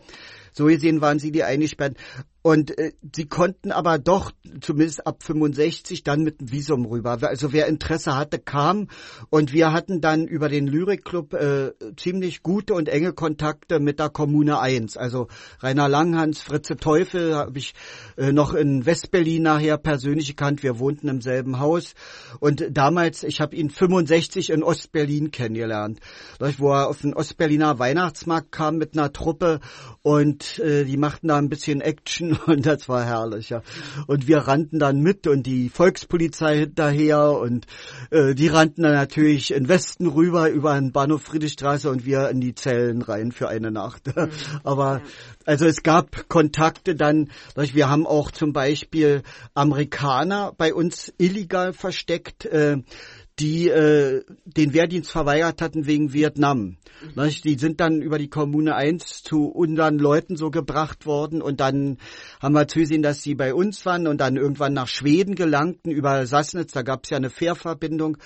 Speaker 3: so gesehen waren sie die Eingesperrten. Und äh, sie konnten aber doch zumindest ab 65 dann mit dem Visum rüber. Also wer Interesse hatte, kam. Und wir hatten dann über den Lyrikclub äh, ziemlich gute und enge Kontakte mit der Kommune 1. Also Rainer Langhans, Fritze Teufel habe ich äh, noch in Westberlin nachher persönlich gekannt. Wir wohnten im selben Haus. Und damals, ich habe ihn 65 in Ostberlin kennengelernt. Wo er auf den Ostberliner Weihnachtsmarkt kam mit einer Truppe und äh, die machten da ein bisschen Action und das war herrlich, ja. Und wir rannten dann mit und die Volkspolizei hinterher und äh, die rannten dann natürlich in Westen rüber über den Bahnhof Friedrichstraße und wir in die Zellen rein für eine Nacht. Mhm. Aber also es gab Kontakte dann, wir haben auch zum Beispiel Amerikaner bei uns illegal versteckt. Äh, die äh, den Wehrdienst verweigert hatten wegen Vietnam. Mhm. Die sind dann über die Kommune 1 zu unseren Leuten so gebracht worden und dann haben wir zusehen, dass sie bei uns waren und dann irgendwann nach Schweden gelangten über Sassnitz, da gab es ja eine Fährverbindung.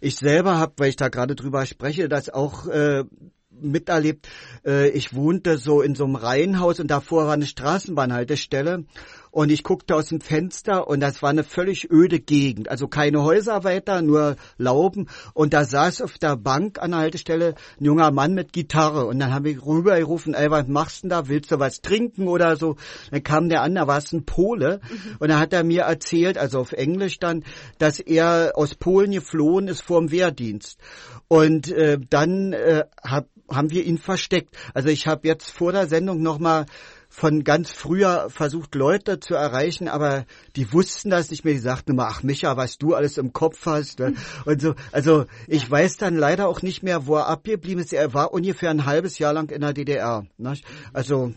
Speaker 3: Ich selber habe, weil ich da gerade drüber spreche, das auch äh, miterlebt. Äh, ich wohnte so in so einem Reihenhaus und davor war eine Straßenbahnhaltestelle und ich guckte aus dem Fenster und das war eine völlig öde Gegend. Also keine Häuser weiter, nur Lauben. Und da saß auf der Bank an der Haltestelle ein junger Mann mit Gitarre. Und dann haben wir rübergerufen, ey, was machst du denn da? Willst du was trinken oder so? Dann kam der an, da war es ein Pole. Mhm. Und dann hat er mir erzählt, also auf Englisch dann, dass er aus Polen geflohen ist vor dem Wehrdienst. Und äh, dann äh, hab, haben wir ihn versteckt. Also ich habe jetzt vor der Sendung nochmal von ganz früher versucht, Leute zu erreichen, aber die wussten das nicht mehr. Die sagten immer, ach Micha, was du alles im Kopf hast. Ne? Und so, also ich weiß dann leider auch nicht mehr, wo er abgeblieben ist. Er war ungefähr ein halbes Jahr lang in der DDR. Ne? Also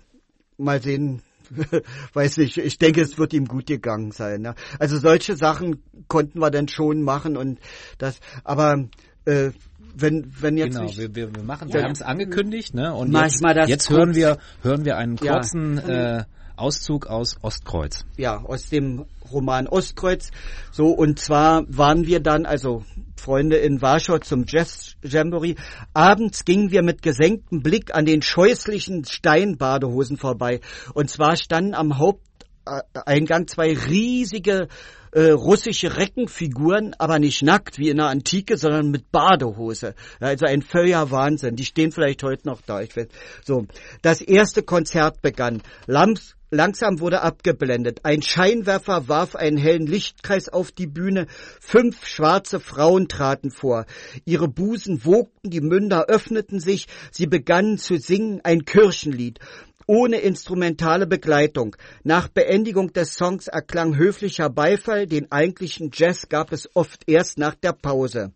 Speaker 3: mal sehen, weiß nicht, ich denke, es wird ihm gut gegangen sein. Ne? Also solche Sachen konnten wir dann schon machen und das, aber äh, wenn wenn jetzt
Speaker 1: genau,
Speaker 3: nicht,
Speaker 1: wir, wir, wir machen, wir haben es angekündigt, ne? Und
Speaker 3: jetzt,
Speaker 1: jetzt hören wir hören wir einen kurzen ja. äh, Auszug aus Ostkreuz.
Speaker 3: Ja, aus dem Roman Ostkreuz. So und zwar waren wir dann also Freunde in Warschau zum Jazz Jamboree. Abends gingen wir mit gesenktem Blick an den scheußlichen Steinbadehosen vorbei. Und zwar standen am Haupteingang zwei riesige äh, russische Reckenfiguren, aber nicht nackt wie in der Antike, sondern mit Badehose. Also ein völliger Wahnsinn. Die stehen vielleicht heute noch da. Ich weiß. So, das erste Konzert begann. Lams Langsam wurde abgeblendet. Ein Scheinwerfer warf einen hellen Lichtkreis auf die Bühne. Fünf schwarze Frauen traten vor. Ihre Busen wogten, die Münder öffneten sich. Sie begannen zu singen ein Kirchenlied ohne instrumentale Begleitung. Nach Beendigung des Songs erklang höflicher Beifall, den eigentlichen Jazz gab es oft erst nach der Pause.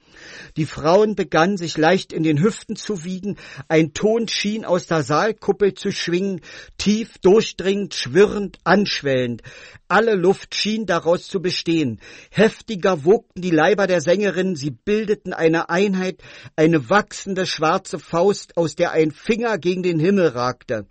Speaker 3: Die Frauen begannen sich leicht in den Hüften zu wiegen, ein Ton schien aus der Saalkuppel zu schwingen, tief, durchdringend, schwirrend, anschwellend. Alle Luft schien daraus zu bestehen. Heftiger wogten die Leiber der Sängerinnen, sie bildeten eine Einheit, eine wachsende schwarze Faust, aus der ein Finger gegen den Himmel ragte.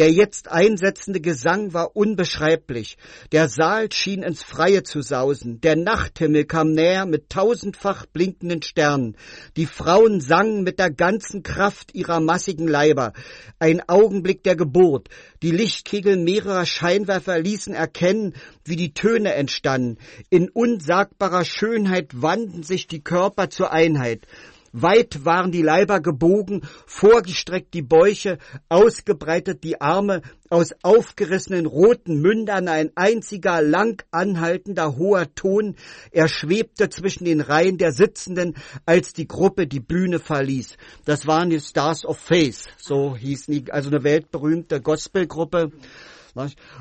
Speaker 3: Der jetzt einsetzende Gesang war unbeschreiblich. Der Saal schien ins Freie zu sausen. Der Nachthimmel kam näher mit tausendfach blinkenden Sternen. Die Frauen sangen mit der ganzen Kraft ihrer massigen Leiber. Ein Augenblick der Geburt. Die Lichtkegel mehrerer Scheinwerfer ließen erkennen, wie die Töne entstanden. In unsagbarer Schönheit wandten sich die Körper zur Einheit. Weit waren die Leiber gebogen, vorgestreckt die Bäuche, ausgebreitet die Arme, aus aufgerissenen roten Mündern ein einziger lang anhaltender hoher Ton, er schwebte zwischen den Reihen der Sitzenden, als die Gruppe die Bühne verließ. Das waren die Stars of Faith, so hießen die, also eine weltberühmte Gospelgruppe.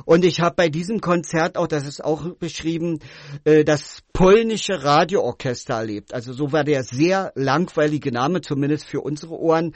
Speaker 3: Und ich habe bei diesem Konzert auch, das ist auch beschrieben, äh, das polnische Radioorchester erlebt. Also so war der sehr langweilige Name, zumindest für unsere Ohren.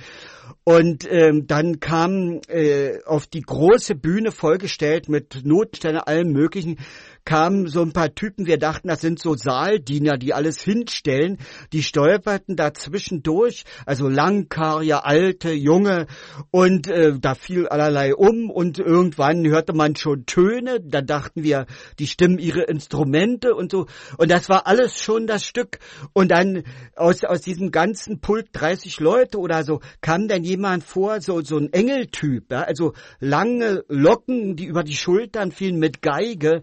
Speaker 3: Und ähm, dann kam äh, auf die große Bühne vollgestellt mit Notständen, allem Möglichen, kamen so ein paar Typen, wir dachten, das sind so Saaldiener, die alles hinstellen, die stolperten da zwischendurch, also Langkarier, alte, junge. Und äh, da fiel allerlei um und irgendwann hörte man schon Töne, da dachten wir, die stimmen ihre Instrumente und so. Und das war alles schon das Stück. Und dann aus, aus diesem ganzen Pult 30 Leute oder so kam dann jemand vor, so, so ein Engeltyp, ja, also lange Locken, die über die Schultern fielen mit Geige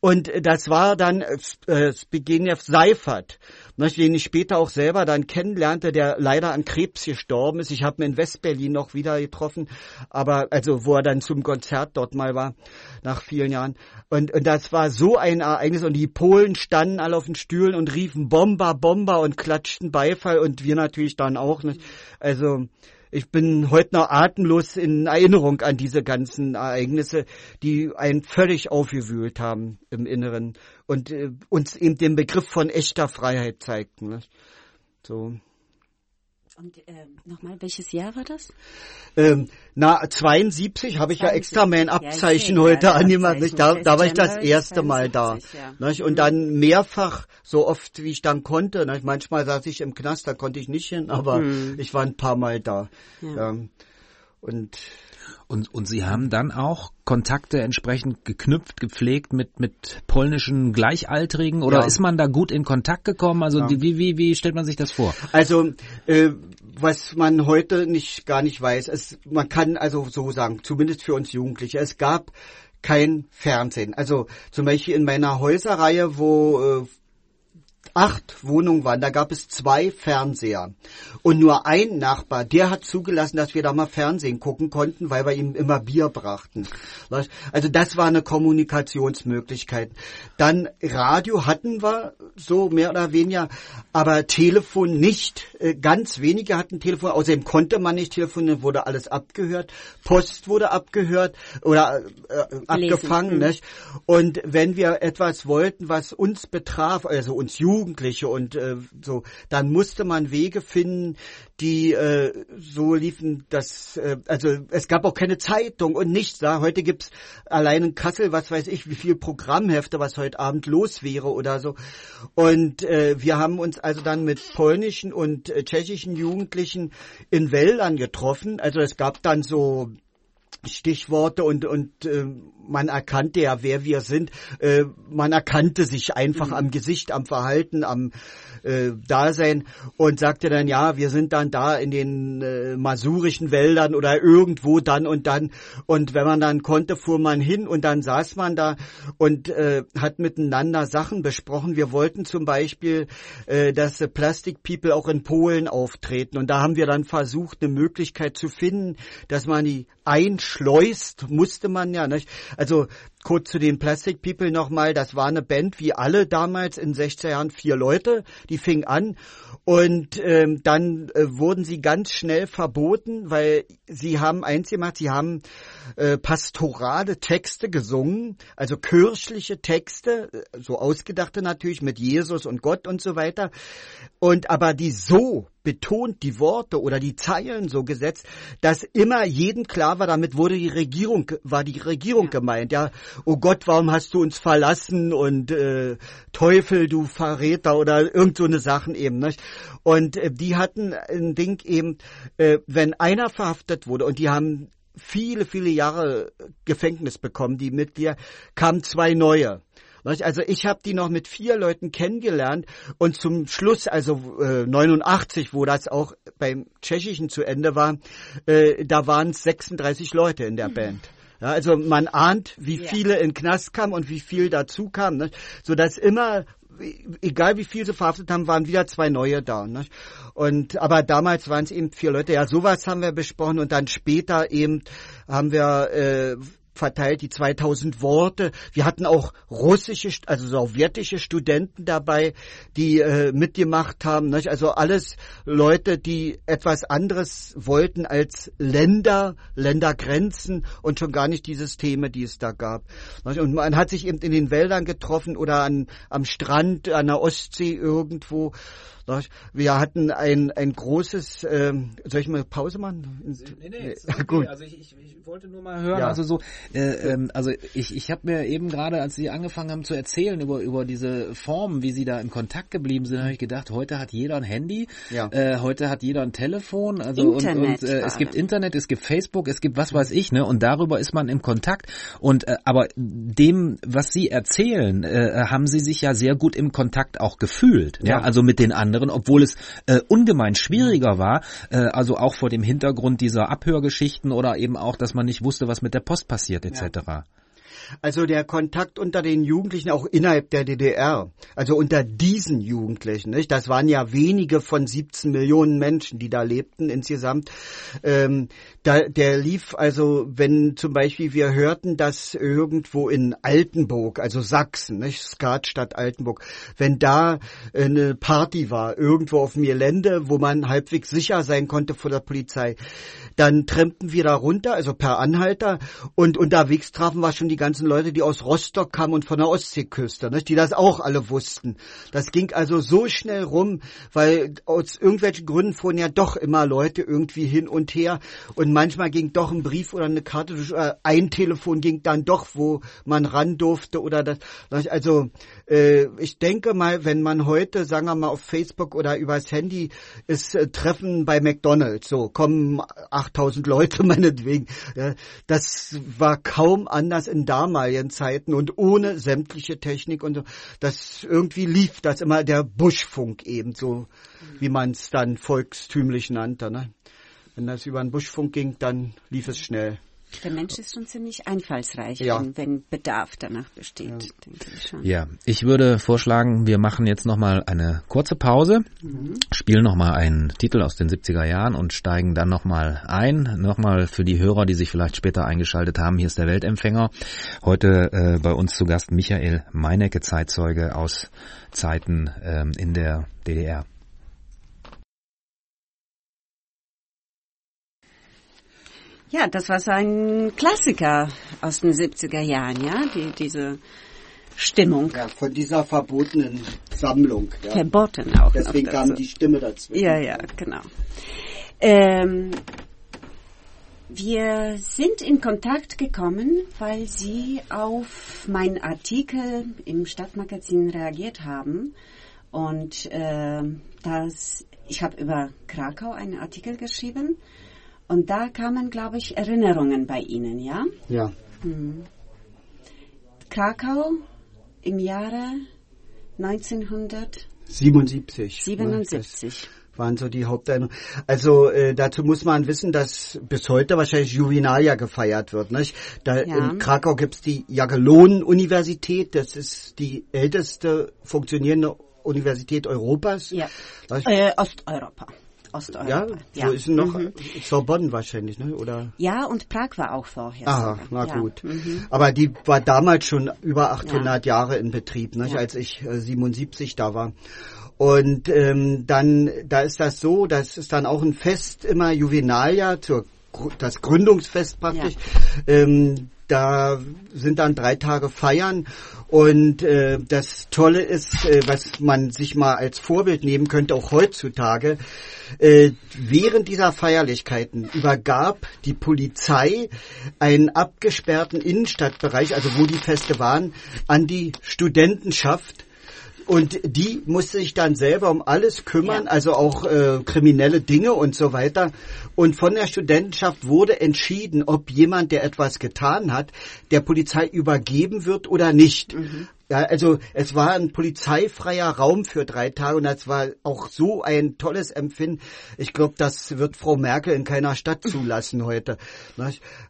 Speaker 3: und das war dann äh, Zbigniew Seifert, den ich später auch selber dann kennenlernte, der leider an Krebs gestorben ist. Ich habe ihn in Westberlin noch wieder getroffen, aber also wo er dann zum Konzert dort mal war, nach vielen Jahren. Und, und das war so ein Ereignis und die Polen standen alle auf den Stühlen und riefen Bomber, Bomber und klatschten Beifall und wir natürlich dann auch. Nicht? Also ich bin heute noch atemlos in Erinnerung an diese ganzen Ereignisse, die einen völlig aufgewühlt haben im Inneren und äh, uns eben den Begriff von echter Freiheit zeigten. So.
Speaker 2: Und äh, nochmal, welches Jahr war das?
Speaker 3: Ähm, na, 72 habe ich 72. ja extra mein Abzeichen ja, heute ja, angemacht. Abzeichen. Da, da war ich das erste 72, Mal da. Ja. Und dann mehrfach, so oft wie ich dann konnte. Nicht? Manchmal saß ich im Knast, da konnte ich nicht hin, aber mhm. ich war ein paar Mal da. Ja.
Speaker 1: Und und, und Sie haben dann auch Kontakte entsprechend geknüpft, gepflegt mit, mit polnischen Gleichaltrigen oder ja. ist man da gut in Kontakt gekommen? Also ja. wie, wie, wie stellt man sich das vor?
Speaker 3: Also äh, was man heute nicht gar nicht weiß, es, man kann also so sagen, zumindest für uns Jugendliche, es gab kein Fernsehen. Also zum Beispiel in meiner Häuserreihe, wo äh, acht Wohnungen waren, da gab es zwei Fernseher. Und nur ein Nachbar, der hat zugelassen, dass wir da mal Fernsehen gucken konnten, weil wir ihm immer Bier brachten. Also das war eine Kommunikationsmöglichkeit. Dann Radio hatten wir so mehr oder weniger, aber Telefon nicht. Äh, ganz wenige hatten Telefon, außerdem konnte man nicht telefonieren, wurde alles abgehört. Post wurde abgehört oder äh, abgefangen. Nicht? Und wenn wir etwas wollten, was uns betraf, also uns Jugend Jugendliche und äh, so, dann musste man Wege finden, die äh, so liefen, dass äh, also es gab auch keine Zeitung und nichts da. Heute gibt's allein in Kassel, was weiß ich, wie viel Programmhefte, was heute Abend los wäre oder so. Und äh, wir haben uns also dann mit polnischen und äh, tschechischen Jugendlichen in Wäldern getroffen. Also es gab dann so Stichworte und und äh, man erkannte ja, wer wir sind. Äh, man erkannte sich einfach mhm. am Gesicht, am Verhalten, am äh, Dasein und sagte dann, ja, wir sind dann da in den äh, masurischen Wäldern oder irgendwo dann und dann. Und wenn man dann konnte, fuhr man hin und dann saß man da und äh, hat miteinander Sachen besprochen. Wir wollten zum Beispiel, äh, dass Plastic People auch in Polen auftreten. Und da haben wir dann versucht, eine Möglichkeit zu finden, dass man die einschleust, musste man ja, nicht? Also kurz zu den Plastic People nochmal, das war eine Band wie alle damals in 60er Jahren, vier Leute, die fing an und ähm, dann äh, wurden sie ganz schnell verboten, weil sie haben eins gemacht, sie haben äh, pastorale Texte gesungen, also kirchliche Texte, äh, so ausgedachte natürlich mit Jesus und Gott und so weiter. Und aber die so betont die Worte oder die Zeilen so gesetzt, dass immer jedem klar war, damit wurde die Regierung, war die Regierung ja. gemeint, ja. Oh Gott, warum hast du uns verlassen und äh, Teufel, du Verräter oder irgend so eine Sachen eben, nicht? Und äh, die hatten ein Ding eben, äh, wenn einer verhaftet wurde und die haben viele, viele Jahre Gefängnis bekommen, die Mitglieder, kamen zwei neue. Also ich habe die noch mit vier Leuten kennengelernt und zum Schluss, also äh, 89, wo das auch beim Tschechischen zu Ende war, äh, da waren es 36 Leute in der mhm. Band. Ja, also man ahnt, wie viele in Knast kamen und wie viel dazu kam, ne? so dass immer egal wie viel sie verhaftet haben, waren wieder zwei neue da. Ne? Und aber damals waren es eben vier Leute. Ja, sowas haben wir besprochen und dann später eben haben wir äh, verteilt, die 2000 Worte. Wir hatten auch russische, also sowjetische Studenten dabei, die äh, mitgemacht haben. Nicht? Also alles Leute, die etwas anderes wollten als Länder, Ländergrenzen und schon gar nicht die Systeme, die es da gab. Nicht? Und man hat sich eben in den Wäldern getroffen oder an, am Strand, an der Ostsee irgendwo. Wir hatten ein, ein großes, ähm, soll ich mal Pause machen?
Speaker 1: Nee, nee, okay. gut. Also ich, ich, ich wollte nur mal hören, ja. also so, äh, ähm, also ich, ich habe mir eben gerade, als Sie angefangen haben zu erzählen über, über diese Formen, wie Sie da in Kontakt geblieben sind, habe ich gedacht, heute hat jeder ein Handy, ja. äh, heute hat jeder ein Telefon, also Internet und, und äh, es gibt Internet, es gibt Facebook, es gibt was weiß ich, ne? Und darüber ist man im Kontakt. Und äh, aber dem, was Sie erzählen, äh, haben Sie sich ja sehr gut im Kontakt auch gefühlt, ja, ja? also mit den anderen anderen, obwohl es äh, ungemein schwieriger war, äh, also auch vor dem Hintergrund dieser Abhörgeschichten oder eben auch, dass man nicht wusste, was mit der Post passiert etc. Ja.
Speaker 3: Also der Kontakt unter den Jugendlichen auch innerhalb der DDR, also unter diesen Jugendlichen, nicht? das waren ja wenige von 17 Millionen Menschen, die da lebten insgesamt. Ähm, da, der lief also, wenn zum Beispiel wir hörten, dass irgendwo in Altenburg, also Sachsen, nicht Skatstadt Altenburg, wenn da eine Party war, irgendwo auf dem Gelände, wo man halbwegs sicher sein konnte vor der Polizei, dann trennten wir da runter, also per Anhalter, und unterwegs trafen wir schon die ganze ganzen Leute, die aus Rostock kamen und von der Ostseeküste, nicht? die das auch alle wussten. Das ging also so schnell rum, weil aus irgendwelchen Gründen fuhren ja doch immer Leute irgendwie hin und her und manchmal ging doch ein Brief oder eine Karte äh, ein Telefon ging dann doch, wo man ran durfte oder das. Also ich denke mal, wenn man heute, sagen wir mal, auf Facebook oder übers Handy ist äh, Treffen bei McDonald's, so kommen 8000 Leute meinetwegen. Das war kaum anders in damaligen Zeiten und ohne sämtliche Technik und so. Das irgendwie lief das immer der Buschfunk eben so, wie man es dann volkstümlich nannte. Ne? Wenn das über den Buschfunk ging, dann lief es schnell.
Speaker 2: Der Mensch ist schon ziemlich einfallsreich,
Speaker 3: Ja.
Speaker 2: wenn, wenn Bedarf danach besteht, denke ich schon.
Speaker 1: Ja, ich würde vorschlagen, wir machen jetzt nochmal eine kurze Pause, spielen nochmal einen Titel aus den 70er Jahren und steigen dann nochmal ein. Nochmal für die Hörer, die sich vielleicht später eingeschaltet haben, hier ist der Weltempfänger. Heute äh, bei uns zu Gast Michael Meinecke, Zeitzeuge aus Zeiten ähm, in der DDR.
Speaker 2: Ja, das war so ein Klassiker aus den 70er Jahren, ja, die, diese Stimmung.
Speaker 3: Ja, von dieser verbotenen Sammlung. Ja.
Speaker 2: Verboten auch
Speaker 3: Deswegen
Speaker 2: noch
Speaker 3: kam
Speaker 2: dazu.
Speaker 3: die Stimme dazwischen.
Speaker 2: Ja, ja, genau. Ähm, wir sind in Kontakt gekommen, weil Sie auf meinen Artikel im Stadtmagazin reagiert haben. Und ähm, das, ich habe über Krakau einen Artikel geschrieben. Und da kamen, glaube ich, Erinnerungen bei Ihnen, ja?
Speaker 3: Ja.
Speaker 2: Krakau im Jahre 1977.
Speaker 3: 77. ne? Das waren so die Haupterinnerungen. Also äh, dazu muss man wissen, dass bis heute wahrscheinlich Juvenalia gefeiert wird. Nicht? Da
Speaker 2: Ja.
Speaker 3: In Krakau gibt's die Jagiellon-Universität. Das ist die älteste funktionierende Universität Europas.
Speaker 2: Ja. Äh, Osteuropa.
Speaker 3: Ja,
Speaker 2: Osteuropa.
Speaker 3: wo ist denn noch?
Speaker 2: Mhm.
Speaker 3: Sorbonne wahrscheinlich, ne? Oder?
Speaker 2: Ja, und Prag war auch vorher.
Speaker 3: Aha,
Speaker 2: sogar.
Speaker 3: na
Speaker 2: ja.
Speaker 3: gut.
Speaker 2: Mhm.
Speaker 3: Aber die war damals schon über 800 Jahre in Betrieb, nicht?
Speaker 2: Ja.
Speaker 3: als ich äh, 77 da war. Und ähm, dann, da ist das so, das ist dann auch ein Fest immer Juvenalia, zur, das Gründungsfest praktisch. Ähm, da sind dann drei Tage Feiern und äh, das Tolle ist, äh, was man sich mal als Vorbild nehmen könnte, auch heutzutage, äh, während dieser Feierlichkeiten übergab die Polizei einen abgesperrten Innenstadtbereich, also wo die Feste waren, an die Studentenschaft. Und die musste sich dann selber um alles kümmern,
Speaker 2: Ja.
Speaker 3: also auch äh, kriminelle Dinge und so weiter. Und von der Studentenschaft wurde entschieden, ob jemand, der etwas getan hat, der Polizei übergeben wird oder nicht. Ja, also es war ein polizeifreier Raum für drei Tage und das war auch so ein tolles Empfinden. Ich glaube, das wird Frau Merkel in keiner Stadt zulassen heute.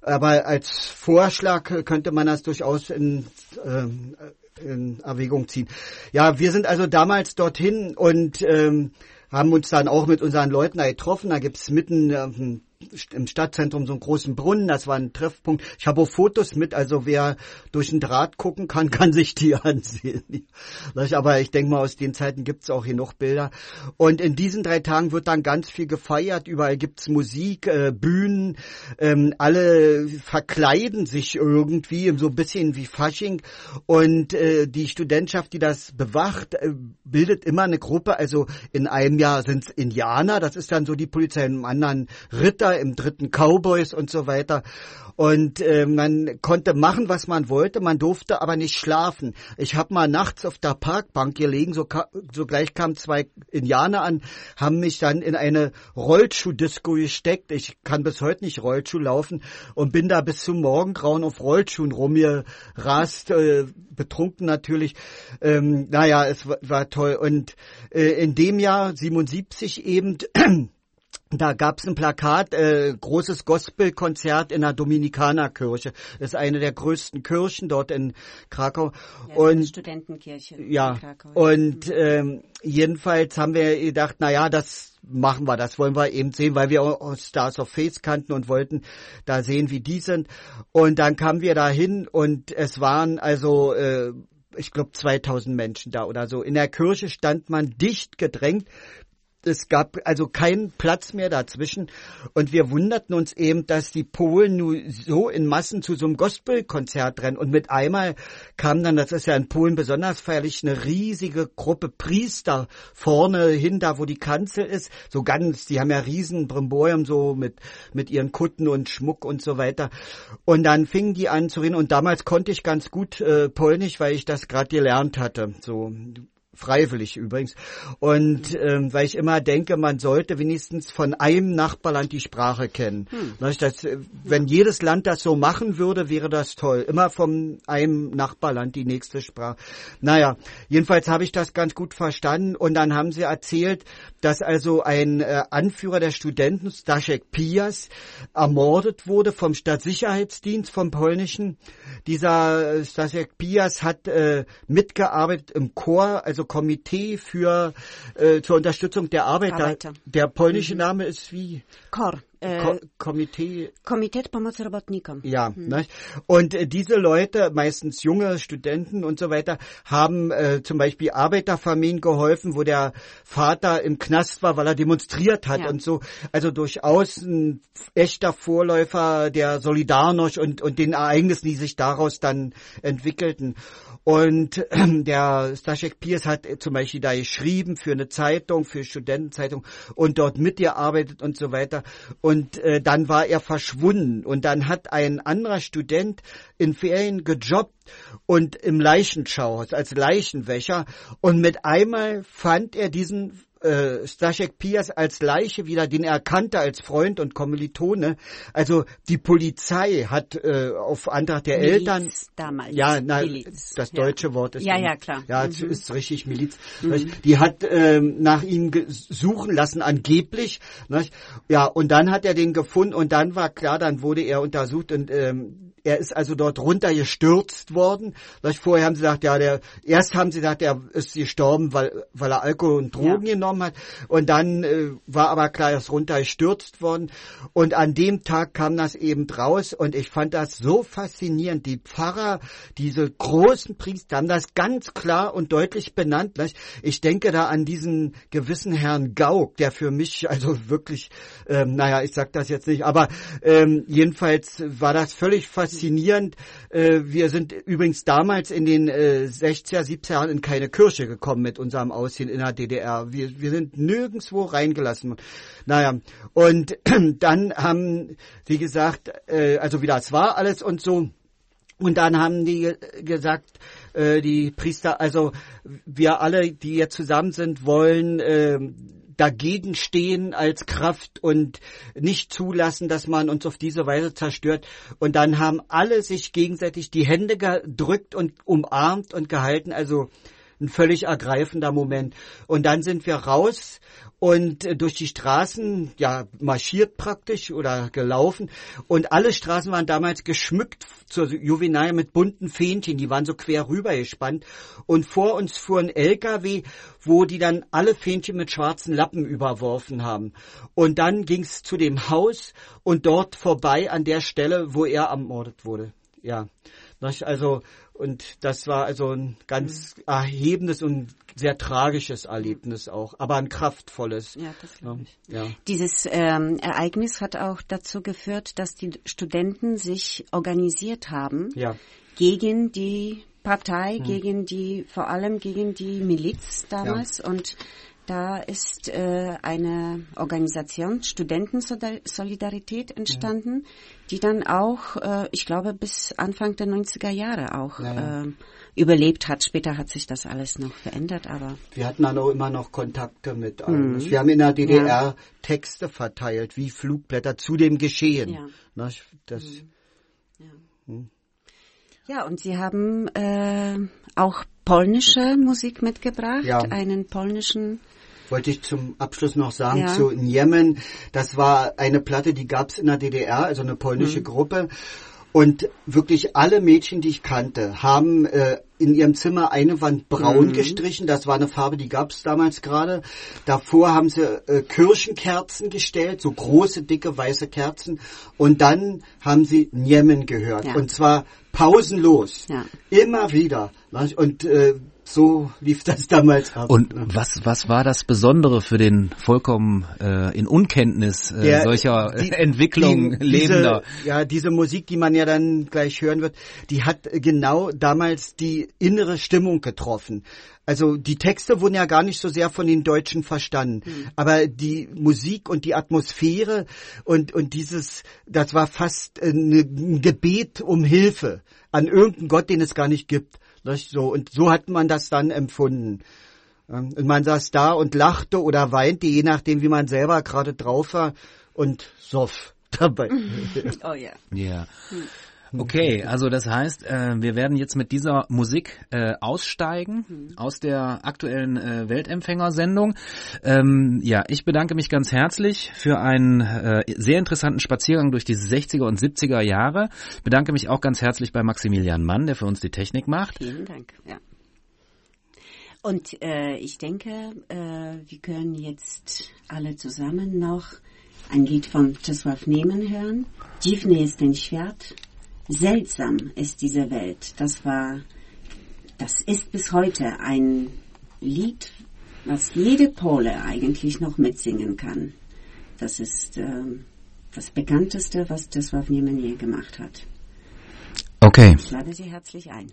Speaker 3: Aber als Vorschlag könnte man das durchaus in, ähm, in Erwägung ziehen. Ja, wir sind also damals dorthin und ähm, haben uns dann auch mit unseren Leuten da getroffen. Da gibt's mitten ähm, im Stadtzentrum so einen großen Brunnen, das war ein Treffpunkt. Ich habe auch Fotos mit, also wer durch den Draht gucken kann, kann sich die ansehen. Aber ich denke mal, aus den Zeiten gibt's auch hier noch Bilder. Und in diesen drei Tagen wird dann ganz viel gefeiert, überall gibt's Musik, äh, Bühnen, ähm, alle verkleiden sich irgendwie, so ein bisschen wie Fasching. Und äh, die Studentschaft, die das bewacht, äh, bildet immer eine Gruppe, also in einem Jahr sind's Indianer, das ist dann so die Polizei, im anderen Ritter, im dritten Cowboys und so weiter. Und äh, man konnte machen, was man wollte, man durfte aber nicht schlafen. Ich habe mal nachts auf der Parkbank gelegen, so ka sogleich kamen zwei Indianer an, haben mich dann in eine Rollschuhdisco gesteckt. Ich kann bis heute nicht Rollschuh laufen und bin da bis zum Morgengrauen auf Rollschuhen rumgerast, äh, betrunken natürlich. Ähm, naja, es war, war toll. Und äh, in dem Jahr 77 eben da gab's ein Plakat, äh, großes Gospelkonzert in der Dominikanerkirche. Das ist eine der größten Kirchen dort in Krakau.
Speaker 2: Ja,
Speaker 3: und
Speaker 2: Studentenkirche
Speaker 3: ja,
Speaker 2: Krakau.
Speaker 3: und ähm, jedenfalls haben wir gedacht, na ja, das machen wir, das wollen wir eben sehen, weil wir auch Stars of Faith kannten und wollten da sehen, wie die sind. Und dann kamen wir da hin und es waren also, äh, ich glaube, 2000 Menschen da oder so. In der Kirche stand man dicht gedrängt es gab also keinen Platz mehr dazwischen. Und wir wunderten uns eben, dass die Polen nun so in Massen zu so einem Gospelkonzert rennen. Und mit einmal kam dann, das ist ja in Polen besonders feierlich, eine riesige Gruppe Priester vorne hin, da wo die Kanzel ist. So ganz, die haben ja riesen Brimborium so mit, mit ihren Kutten und Schmuck und so weiter. Und dann fingen die an zu reden. Und damals konnte ich ganz gut äh, Polnisch, weil ich das gerade gelernt hatte. So freiwillig übrigens. Und ähm, weil ich immer denke, man sollte wenigstens von einem Nachbarland die Sprache kennen. Hm. Das, äh, wenn jedes Land das so machen würde, wäre das toll. Immer von einem Nachbarland die nächste Sprache. Naja, jedenfalls habe ich das ganz gut verstanden. Und dann haben sie erzählt, dass also ein äh, Anführer der Studenten, Staszek Pias, ermordet wurde vom Stadtsicherheitsdienst, vom polnischen. Dieser äh, Staszek Pias hat äh, mitgearbeitet im Chor, also Komitee für äh, zur Unterstützung der Arbeiter. Arbeiter. Der polnische mhm. Name ist wie?
Speaker 2: KOR.
Speaker 3: Ko Komitee.
Speaker 2: Komitet Pomocy Robotnikom.
Speaker 3: Ja, hm. ne? und äh, diese Leute, meistens junge Studenten und so weiter, haben äh, zum Beispiel Arbeiterfamilien geholfen, wo der Vater im Knast war, weil er demonstriert hat ja. und so. Also durchaus ein echter Vorläufer der Solidarność und, und den Ereignissen, die sich daraus dann entwickelten. Und äh, der Staszek Piers hat zum Beispiel da geschrieben für eine Zeitung, für Studentenzeitung und dort mitgearbeitet und so weiter. Und äh, dann war er verschwunden. Und dann hat ein anderer Student in Ferien gejobbt und im Leichenschauhaus als Leichenwächer. Und mit einmal fand er diesen äh, Staszek Pias als Leiche wieder, den er kannte als Freund und Kommilitone. Also die Polizei hat äh, auf Antrag der
Speaker 2: Miliz
Speaker 3: Eltern
Speaker 2: damals.
Speaker 3: Ja, na, Miliz. das deutsche ja. Wort ist
Speaker 2: ja ja klar.
Speaker 3: Ja, mhm. ist richtig Miliz. Mhm. Die hat ähm, nach ihm suchen lassen angeblich. Nicht? Ja, und dann hat er den gefunden und dann war klar, dann wurde er untersucht und ähm, er ist also dort runtergestürzt worden. Vorher haben sie gesagt, ja, der, erst haben sie gesagt, er ist gestorben, weil, weil er Alkohol und Drogen ja. genommen hat. Und dann äh, war aber klar, er ist runtergestürzt worden. Und an dem Tag kam das eben raus. Und ich fand das so faszinierend. Die Pfarrer, diese großen Priester haben das ganz klar und deutlich benannt. Ich denke da an diesen gewissen Herrn Gauck, der für mich also wirklich, ähm, naja, ich sag das jetzt nicht, aber ähm, jedenfalls war das völlig faszinierend faszinierend. Äh, wir sind übrigens damals in den 60er, 70er Jahren in keine Kirche gekommen mit unserem Aussehen in der DDR. Wir, wir sind nirgendswo reingelassen. Naja, und dann haben sie gesagt, äh, also wie das war alles und so. Und dann haben die gesagt, äh, die Priester, also wir alle, die jetzt zusammen sind, wollen dagegen stehen als Kraft und nicht zulassen, dass man uns auf diese Weise zerstört. Und dann haben alle sich gegenseitig die Hände gedrückt und umarmt und gehalten. Also ein völlig ergreifender Moment. Und dann sind wir raus und äh, durch die Straßen, ja, marschiert praktisch oder gelaufen. Und alle Straßen waren damals geschmückt zur Juvenal mit bunten Fähnchen, die waren so quer rüber gespannt. Und vor uns fuhren LKW, wo die dann alle Fähnchen mit schwarzen Lappen überworfen haben. Und dann ging's zu dem Haus und dort vorbei an der Stelle, wo er ermordet wurde. Ja. Also, und das war also ein ganz mhm. erhebendes und sehr tragisches Erlebnis auch, aber ein kraftvolles.
Speaker 2: Ja, das glaube ich. Ja. Dieses ähm, Ereignis hat auch dazu geführt, dass die Studenten sich organisiert haben
Speaker 3: ja.
Speaker 2: gegen die Partei, hm. gegen die, vor allem gegen die Miliz damals ja. und da ist äh, eine Organisation Studentensolidarität entstanden, ja. die dann auch, äh, ich glaube, bis Anfang der 90er Jahre auch ja, ja. Äh, überlebt hat. Später hat sich das alles noch verändert, aber.
Speaker 3: Wir hatten dann auch immer noch Kontakte mit allen. Mhm. Wir haben in der DDR Texte verteilt, wie Flugblätter zu dem Geschehen. Ja. Das, mhm.
Speaker 2: ja. Hm. ja, und Sie haben äh, auch polnische Musik mitgebracht, ja. einen polnischen
Speaker 3: wollte ich zum Abschluss noch sagen, ja. zu Jemen. Das war eine Platte, die gab es in der DDR, also eine polnische mhm. Gruppe. Und wirklich alle Mädchen, die ich kannte, haben äh, in ihrem Zimmer eine Wand braun mhm. gestrichen. Das war eine Farbe, die gab es damals gerade. Davor haben sie äh, Kirchenkerzen gestellt, so große, dicke, weiße Kerzen. Und dann haben sie Njemen gehört. Ja. Und zwar pausenlos. Ja. Immer wieder. Und äh, so lief das damals ab.
Speaker 1: Und was, was war das Besondere für den vollkommen äh, in Unkenntnis äh, Der, solcher die, Entwicklung die, lebender?
Speaker 3: Diese, ja, diese Musik, die man ja dann gleich hören wird, die hat genau damals die innere Stimmung getroffen. Also die Texte wurden ja gar nicht so sehr von den Deutschen verstanden, mhm. aber die Musik und die Atmosphäre und und dieses, das war fast ein Gebet um Hilfe an irgendeinen Gott, den es gar nicht gibt. So und so hat man das dann empfunden. Und man saß da und lachte oder weinte, je nachdem, wie man selber gerade drauf war und soff dabei.
Speaker 1: Oh ja. Ja. Hm. Okay, also das heißt, äh, wir werden jetzt mit dieser Musik äh, aussteigen mhm. aus der aktuellen äh, Weltempfängersendung. Ähm, ja, ich bedanke mich ganz herzlich für einen äh, sehr interessanten Spaziergang durch die 60er und 70er Jahre. Bedanke mich auch ganz herzlich bei Maximilian Mann, der für uns die Technik macht.
Speaker 2: Vielen Dank. Ja. Und äh, ich denke, äh, wir können jetzt alle zusammen noch ein Lied von Czesław Nehmen hören. Dziwny jest ten świat. Seltsam ist diese Welt. Das war, das ist bis heute ein Lied, was jede Pole eigentlich noch mitsingen kann. Das ist äh, das bekannteste, was Czesław Niemen je gemacht hat.
Speaker 1: Okay.
Speaker 2: Ich lade Sie herzlich ein.